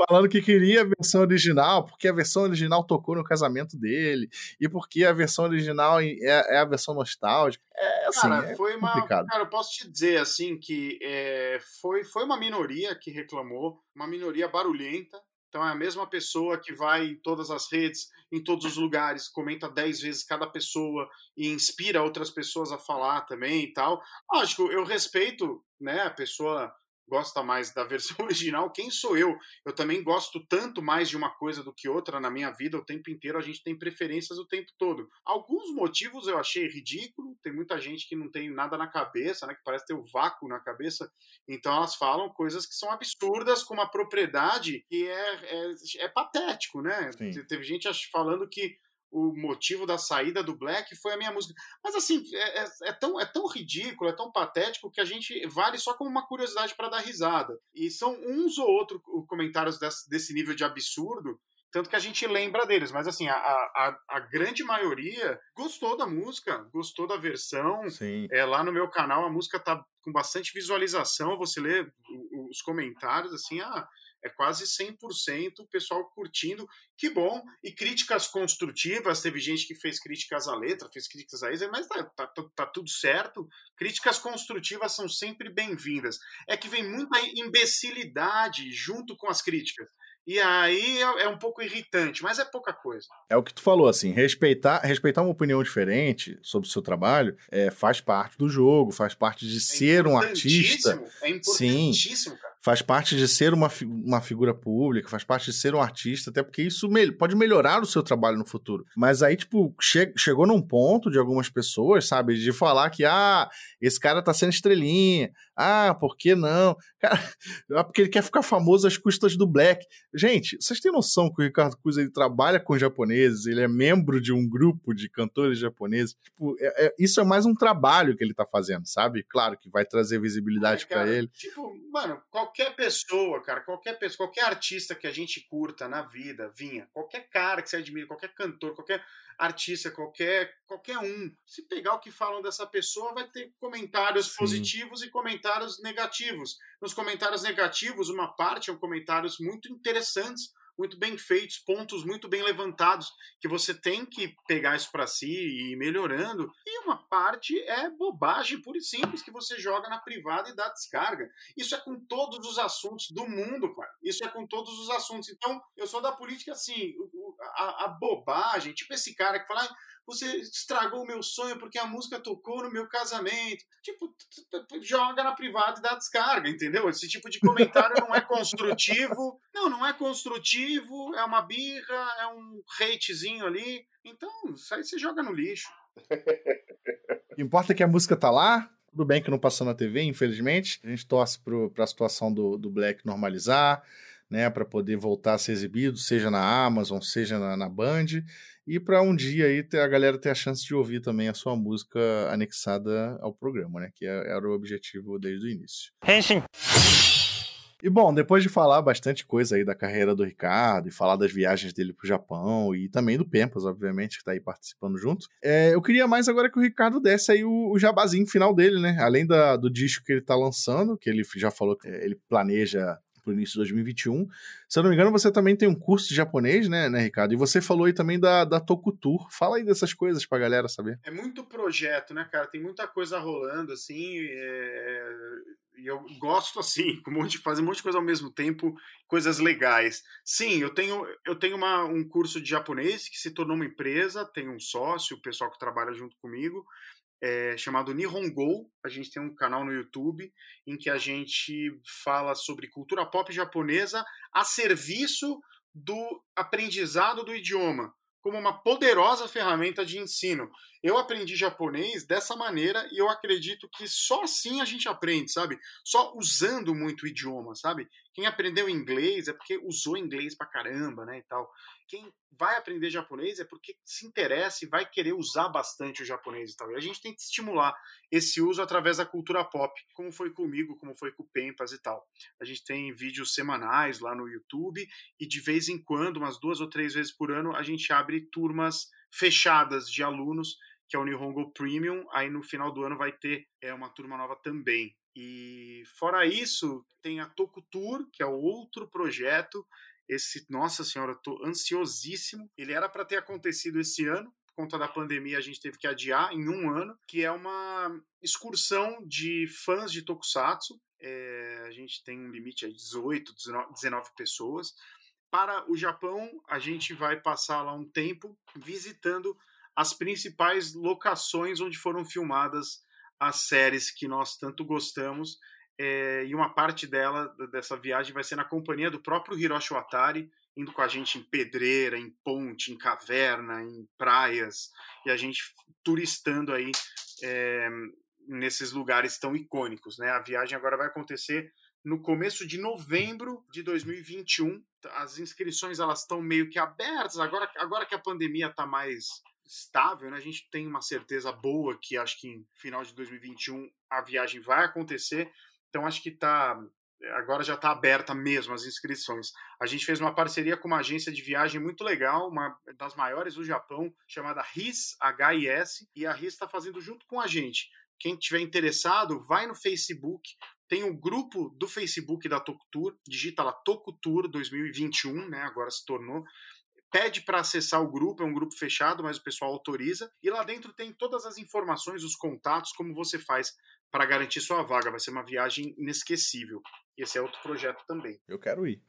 falando que queria a versão original, porque a versão original tocou no casamento dele, e porque a versão original é, é a versão nostálgica. É, assim, cara, é foi complicado. uma. Cara, eu posso te dizer assim que é, foi, foi uma minoria que reclamou, uma minoria barulhenta. Então é a mesma pessoa que vai em todas as redes, em todos os lugares, comenta dez vezes cada pessoa e inspira outras pessoas a falar também e tal. Lógico, eu respeito né, a pessoa gosta mais da versão original, quem sou eu? Eu também gosto tanto mais de uma coisa do que outra na minha vida o tempo inteiro, a gente tem preferências o tempo todo. Alguns motivos eu achei ridículo, tem muita gente que não tem nada na cabeça, né, que parece ter o um vácuo na cabeça, então elas falam coisas que são absurdas com uma propriedade que é, é, é patético, né? Sim. Teve gente falando que o motivo da saída do Black foi a minha música. Mas assim, é, é, é, tão, é tão ridículo, é tão patético que a gente vale só como uma curiosidade para dar risada. E são uns ou outros comentários desse, desse nível de absurdo tanto que a gente lembra deles, mas assim, a, a, a, grande maioria gostou da música, gostou da versão. Sim. É, lá no meu canal a música tá com bastante visualização, você lê os comentários, assim, ah, é quase 100% o pessoal curtindo. Que bom. E críticas construtivas, teve gente que fez críticas à letra, fez críticas a isso, mas tá, tá, tá, tá tudo certo. Críticas construtivas são sempre bem-vindas. É que vem muita imbecilidade junto com as críticas. E aí é, é um pouco irritante, mas é pouca coisa. É o que tu falou, assim, respeitar, respeitar uma opinião diferente sobre o seu trabalho é, faz parte do jogo, faz parte de é ser um artista. É importantíssimo, Sim. cara faz parte de ser uma, uma figura pública, faz parte de ser um artista, até porque isso me pode melhorar o seu trabalho no futuro. Mas aí, tipo, che chegou num ponto de algumas pessoas, sabe, de falar que, ah, esse cara tá sendo estrelinha, ah, por que não? Cara, é porque ele quer ficar famoso às custas do Black. Gente, vocês têm noção que o Ricardo Cruz ele trabalha com japoneses, ele é membro de um grupo de cantores japoneses. Tipo, é, é, isso é mais um trabalho que ele tá fazendo, sabe? Claro que vai trazer visibilidade para ele. Tipo, mano, qualquer pessoa, cara, qualquer pessoa, qualquer artista que a gente curta na vida, vinha, qualquer cara que você admira, qualquer cantor, qualquer artista, qualquer, qualquer um, se pegar o que falam dessa pessoa, vai ter comentários Sim. positivos e comentários negativos. Nos comentários negativos, uma parte são comentários muito interessantes, muito bem feitos, pontos muito bem levantados, que você tem que pegar isso para si e ir melhorando. E uma parte é bobagem pura e simples que você joga na privada e dá descarga. Isso é com todos os assuntos do mundo, cara. Isso é com todos os assuntos. Então, eu sou da política assim, a, a bobagem, tipo esse cara que fala você estragou o meu sonho porque a música tocou no meu casamento. Tipo, joga na privada e dá descarga, entendeu? Esse tipo de comentário não é construtivo. Não, não é construtivo, é uma birra, é um hatezinho ali. Então, isso aí você joga no lixo. Importa que a música tá lá, tudo bem que não passou na TV, infelizmente. A gente torce para a situação do, do Black normalizar, né, para poder voltar a ser exibido, seja na Amazon, seja na, na Band e para um dia aí ter, a galera ter a chance de ouvir também a sua música anexada ao programa, né? Que é, era o objetivo desde o início. Henshin. E bom, depois de falar bastante coisa aí da carreira do Ricardo e falar das viagens dele pro Japão e também do Pempas, obviamente, que tá aí participando junto, é, eu queria mais agora que o Ricardo desse aí o, o jabazinho final dele, né? Além da, do disco que ele tá lançando, que ele já falou que ele planeja para o início de 2021. Se eu não me engano, você também tem um curso de japonês, né, né Ricardo? E você falou aí também da, da Tokutur. Fala aí dessas coisas para a galera saber. É muito projeto, né, cara? Tem muita coisa rolando, assim. É... E eu gosto, assim, um monte, fazer um monte de coisa ao mesmo tempo, coisas legais. Sim, eu tenho, eu tenho uma, um curso de japonês que se tornou uma empresa, tenho um sócio, o pessoal que trabalha junto comigo é, chamado Nihongo. A gente tem um canal no YouTube em que a gente fala sobre cultura pop japonesa a serviço do aprendizado do idioma, como uma poderosa ferramenta de ensino. Eu aprendi japonês dessa maneira e eu acredito que só assim a gente aprende, sabe? Só usando muito o idioma, sabe? Quem aprendeu inglês é porque usou inglês pra caramba, né, e tal quem vai aprender japonês é porque se interessa e vai querer usar bastante o japonês e tal. E a gente tem que estimular esse uso através da cultura pop, como foi comigo, como foi com o Pempas e tal. A gente tem vídeos semanais lá no YouTube e de vez em quando, umas duas ou três vezes por ano, a gente abre turmas fechadas de alunos, que é o Nihongo Premium. Aí no final do ano vai ter é, uma turma nova também. E fora isso, tem a Tokutur, que é outro projeto esse, nossa senhora, tô ansiosíssimo. Ele era para ter acontecido esse ano, por conta da pandemia a gente teve que adiar em um ano, que é uma excursão de fãs de Tokusatsu. É, a gente tem um limite de 18, 19 pessoas. Para o Japão, a gente vai passar lá um tempo visitando as principais locações onde foram filmadas as séries que nós tanto gostamos é, e uma parte dela, dessa viagem, vai ser na companhia do próprio Hiroshi Watari, indo com a gente em pedreira, em ponte, em caverna, em praias, e a gente turistando aí é, nesses lugares tão icônicos. Né? A viagem agora vai acontecer no começo de novembro de 2021. As inscrições elas estão meio que abertas, agora, agora que a pandemia está mais estável, né? a gente tem uma certeza boa que acho que em final de 2021 a viagem vai acontecer. Então acho que está agora já está aberta mesmo as inscrições. A gente fez uma parceria com uma agência de viagem muito legal, uma das maiores do Japão, chamada RIS, H-I-S, e a RIS está fazendo junto com a gente. Quem tiver interessado, vai no Facebook, Tem o grupo do Facebook da Tokutur, digita lá Tokutur 2021, né? Agora se tornou pede para acessar o grupo, é um grupo fechado, mas o pessoal autoriza. E lá dentro tem todas as informações, os contatos, como você faz para garantir sua vaga. Vai ser uma viagem inesquecível. E esse é outro projeto também. Eu quero ir.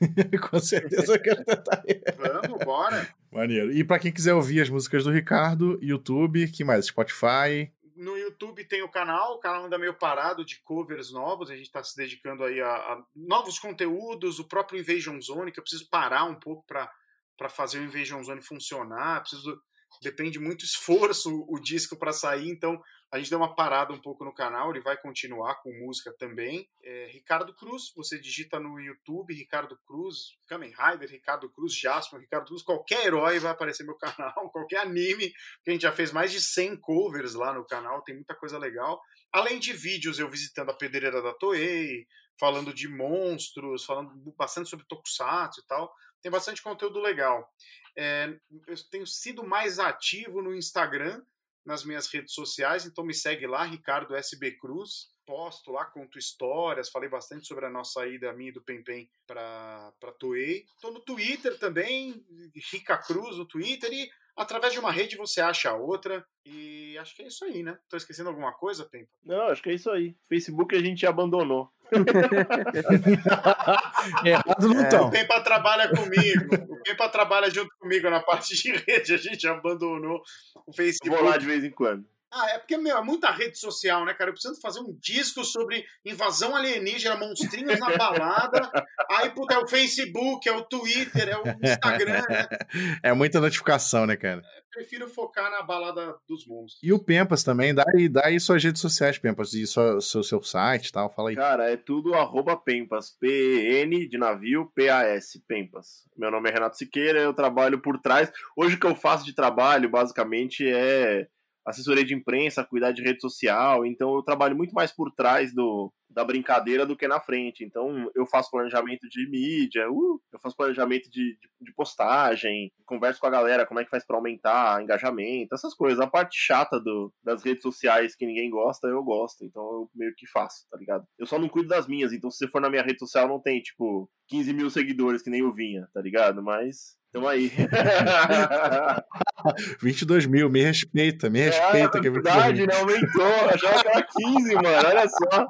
Com certeza eu quero tentar ir. Vamos, bora. Maneiro. E para quem quiser ouvir as músicas do Ricardo, YouTube, que mais? Spotify. No YouTube tem o canal, o canal anda meio parado de covers novos, a gente está se dedicando aí a, a, novos conteúdos, o próprio Invasion Zone, que eu preciso parar um pouco para para fazer o Invasion Zone funcionar, preciso depende muito esforço o disco para sair, então a gente deu uma parada um pouco no canal, ele vai continuar com música também. É, Ricardo Cruz, você digita no YouTube Ricardo Cruz, Kamen Rider, Ricardo Cruz, Jasper, Ricardo Cruz, qualquer herói vai aparecer no meu canal, qualquer anime, a gente já fez mais de 100 covers lá no canal, tem muita coisa legal. Além de vídeos, eu visitando a pedreira da Toei, falando de monstros, falando bastante sobre Tokusatsu e tal tem bastante conteúdo legal. É, eu tenho sido mais ativo no Instagram, nas minhas redes sociais, então me segue lá, Ricardo SB Cruz. Posto lá, conto histórias, falei bastante sobre a nossa ida, a minha e do Pempem para Toei. Estou no Twitter também, Rica Cruz no Twitter, e através de uma rede você acha outra. E acho que é isso aí, né? Tô esquecendo alguma coisa, Pempa? Não, acho que é isso aí. Facebook a gente abandonou. Errado não é, O Pempa trabalha comigo. O Pempa trabalha junto comigo na parte de rede. A gente abandonou o Facebook. Vou lá de vez em quando. Ah, é porque, meu, é muita rede social, né, cara? Eu preciso fazer um disco sobre invasão alienígena, monstrinhos na balada. Aí, puta, é o Facebook, é o Twitter, é o Instagram, né? É muita notificação, né, cara? É, prefiro focar na balada dos monstros. E o Pempas também, dá aí, dá aí suas redes sociais, Pempas, e sua, seu, seu site e tal, fala aí. Cara, é tudo arroba Pempas, P-N de navio, P-A-S, Pempas. Meu nome é Renato Siqueira, eu trabalho por trás. Hoje o que eu faço de trabalho, basicamente, é assessoria de imprensa, cuidar de rede social, então eu trabalho muito mais por trás do, da brincadeira do que na frente. Então eu faço planejamento de mídia, uh, eu faço planejamento de, de, de, postagem, converso com a galera como é que faz para aumentar engajamento, essas coisas. A parte chata do, das redes sociais que ninguém gosta, eu gosto, então eu meio que faço, tá ligado? Eu só não cuido das minhas, então se você for na minha rede social não tem, tipo, 15 mil seguidores que nem eu vinha, tá ligado? Mas Tamo aí. 22 mil, me respeita, me respeita. É, que é verdade, né? Aumentou. Que era 15, mano. Olha só.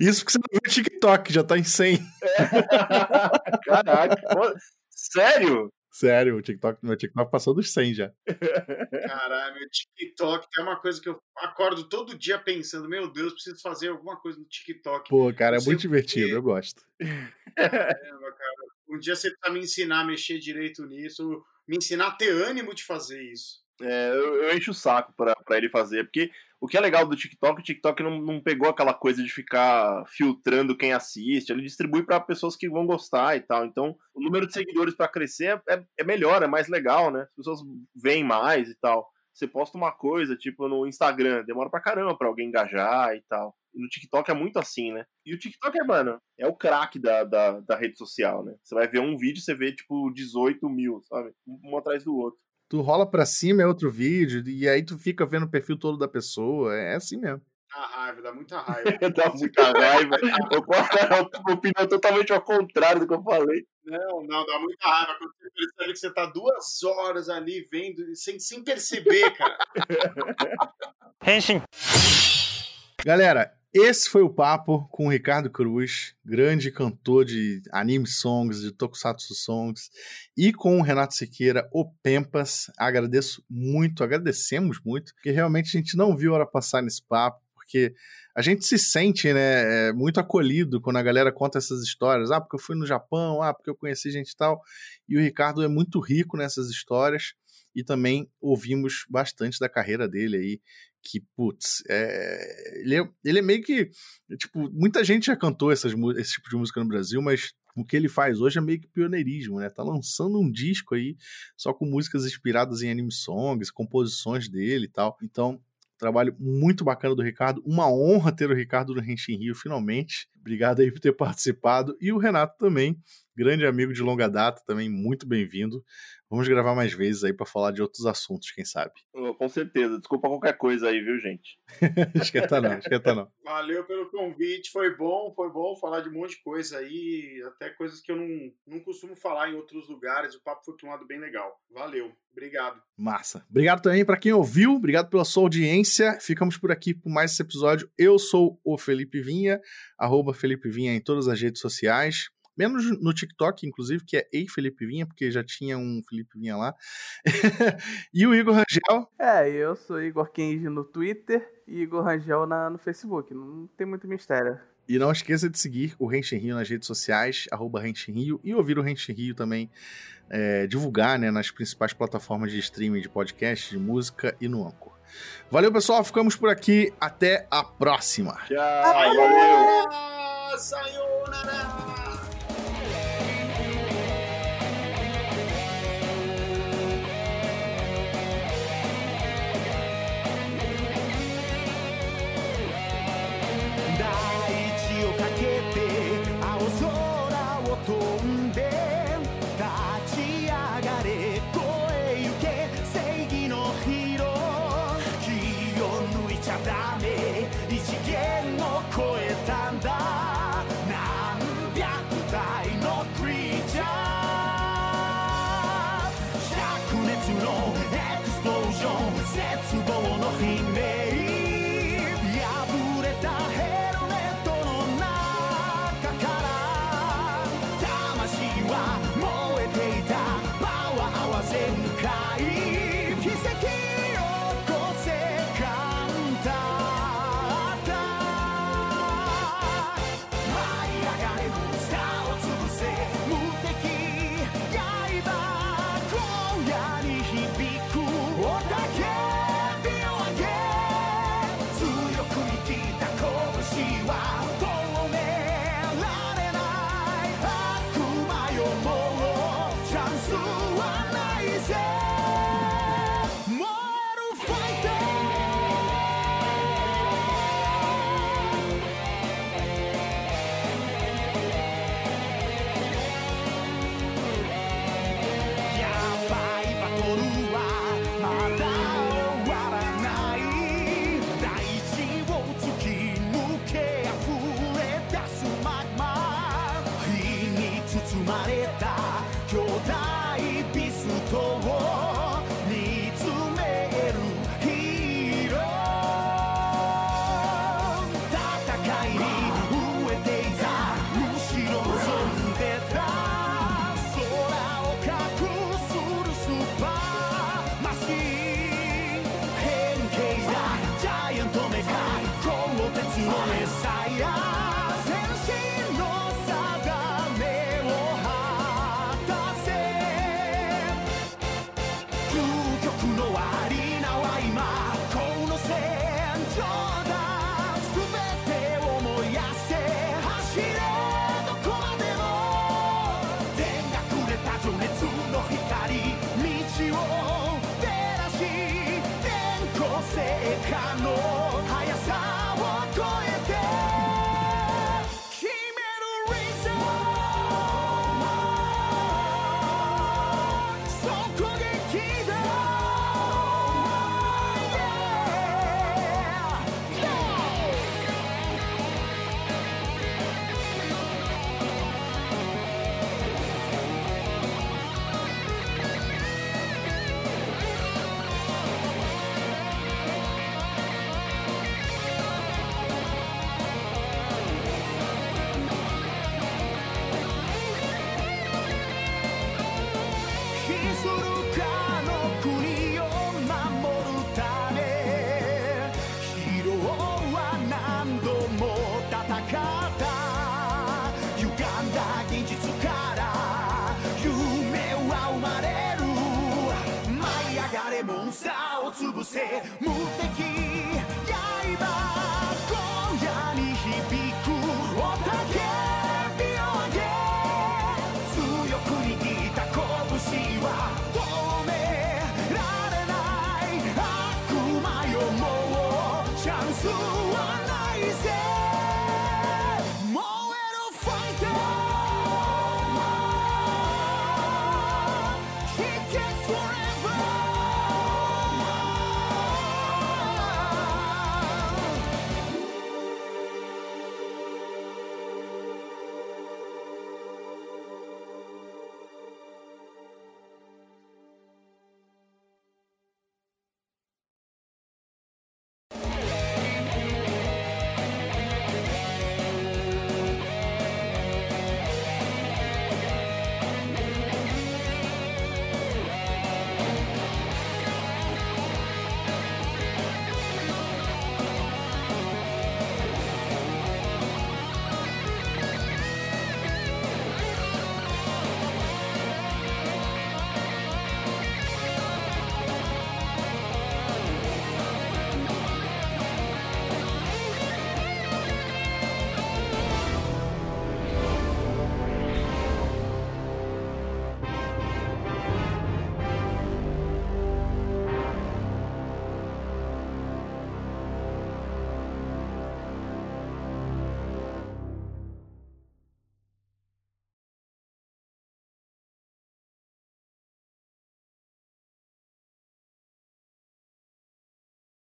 Isso porque você não viu o TikTok, já tá em 100. É. Caraca. Pô, sério? Sério, o TikTok, meu TikTok passou dos 100 já. Caralho, meu TikTok é uma coisa que eu acordo todo dia pensando, meu Deus, preciso fazer alguma coisa no TikTok. Pô, cara, é muito divertido, eu gosto. Caramba, cara. Um dia você precisa me ensinar a mexer direito nisso, me ensinar a ter ânimo de fazer isso. É, eu, eu encho o saco pra, ele fazer, porque o que é legal do TikTok, o TikTok não, não pegou aquela coisa de ficar filtrando quem assiste, ele distribui para pessoas que vão gostar e tal. Então, o número de seguidores para crescer é, é, é melhor, é mais legal, né? As pessoas veem mais e tal. Você posta uma coisa, tipo, no Instagram, demora pra caramba pra alguém engajar e tal. No TikTok é muito assim, né? E o TikTok é, mano, é o craque da, da, da rede social, né? Você vai ver um vídeo, você vê, tipo, 18 mil, sabe? Um atrás do outro. Tu rola pra cima, é outro vídeo, e aí tu fica vendo o perfil todo da pessoa. É assim mesmo. Dá raiva, dá muita raiva. dá muita raiva. Uma opinião totalmente ao contrário do que eu falei. Não, não, dá muita raiva quando você percebe que você tá duas horas ali vendo, sem, sem perceber, cara. Henshin. Galera, esse foi o papo com o Ricardo Cruz, grande cantor de anime songs, de tokusatsu songs, e com o Renato Siqueira, o Pempas. Agradeço muito, agradecemos muito, porque realmente a gente não viu a hora passar nesse papo, porque a gente se sente né, é, muito acolhido quando a galera conta essas histórias. Ah, porque eu fui no Japão, ah, porque eu conheci gente e tal. E o Ricardo é muito rico nessas histórias e também ouvimos bastante da carreira dele aí, que, putz, é, ele, é, ele é meio que. Tipo, muita gente já cantou essas, esse tipo de música no Brasil, mas o que ele faz hoje é meio que pioneirismo, né? Tá lançando um disco aí só com músicas inspiradas em anime songs, composições dele e tal. Então, trabalho muito bacana do Ricardo. Uma honra ter o Ricardo no Renshin Rio, finalmente. Obrigado aí por ter participado. E o Renato também, grande amigo de longa data, também muito bem-vindo. Vamos gravar mais vezes aí para falar de outros assuntos, quem sabe. Com certeza. Desculpa qualquer coisa aí, viu, gente? esquenta não, esquenta não. Valeu pelo convite, foi bom, foi bom falar de um monte de coisa aí, até coisas que eu não, não costumo falar em outros lugares. O papo foi um lado bem legal. Valeu, obrigado. Massa. Obrigado também para quem ouviu, obrigado pela sua audiência. Ficamos por aqui por mais esse episódio. Eu sou o Felipe Vinha, arroba Felipe Vinha em todas as redes sociais. Menos no TikTok, inclusive, que é Ei Felipe Vinha, porque já tinha um Felipe Vinha lá. e o Igor Rangel. É, eu sou Igor Kenji no Twitter e Igor Rangel na, no Facebook. Não tem muito mistério. E não esqueça de seguir o Renshin Rio nas redes sociais, arroba Renshin Rio, e ouvir o Renshin Rio também, é, divulgar né, nas principais plataformas de streaming de podcast, de música e no Anchor. Valeu, pessoal. Ficamos por aqui. Até a próxima. Tchau. Valeu. Sayonara.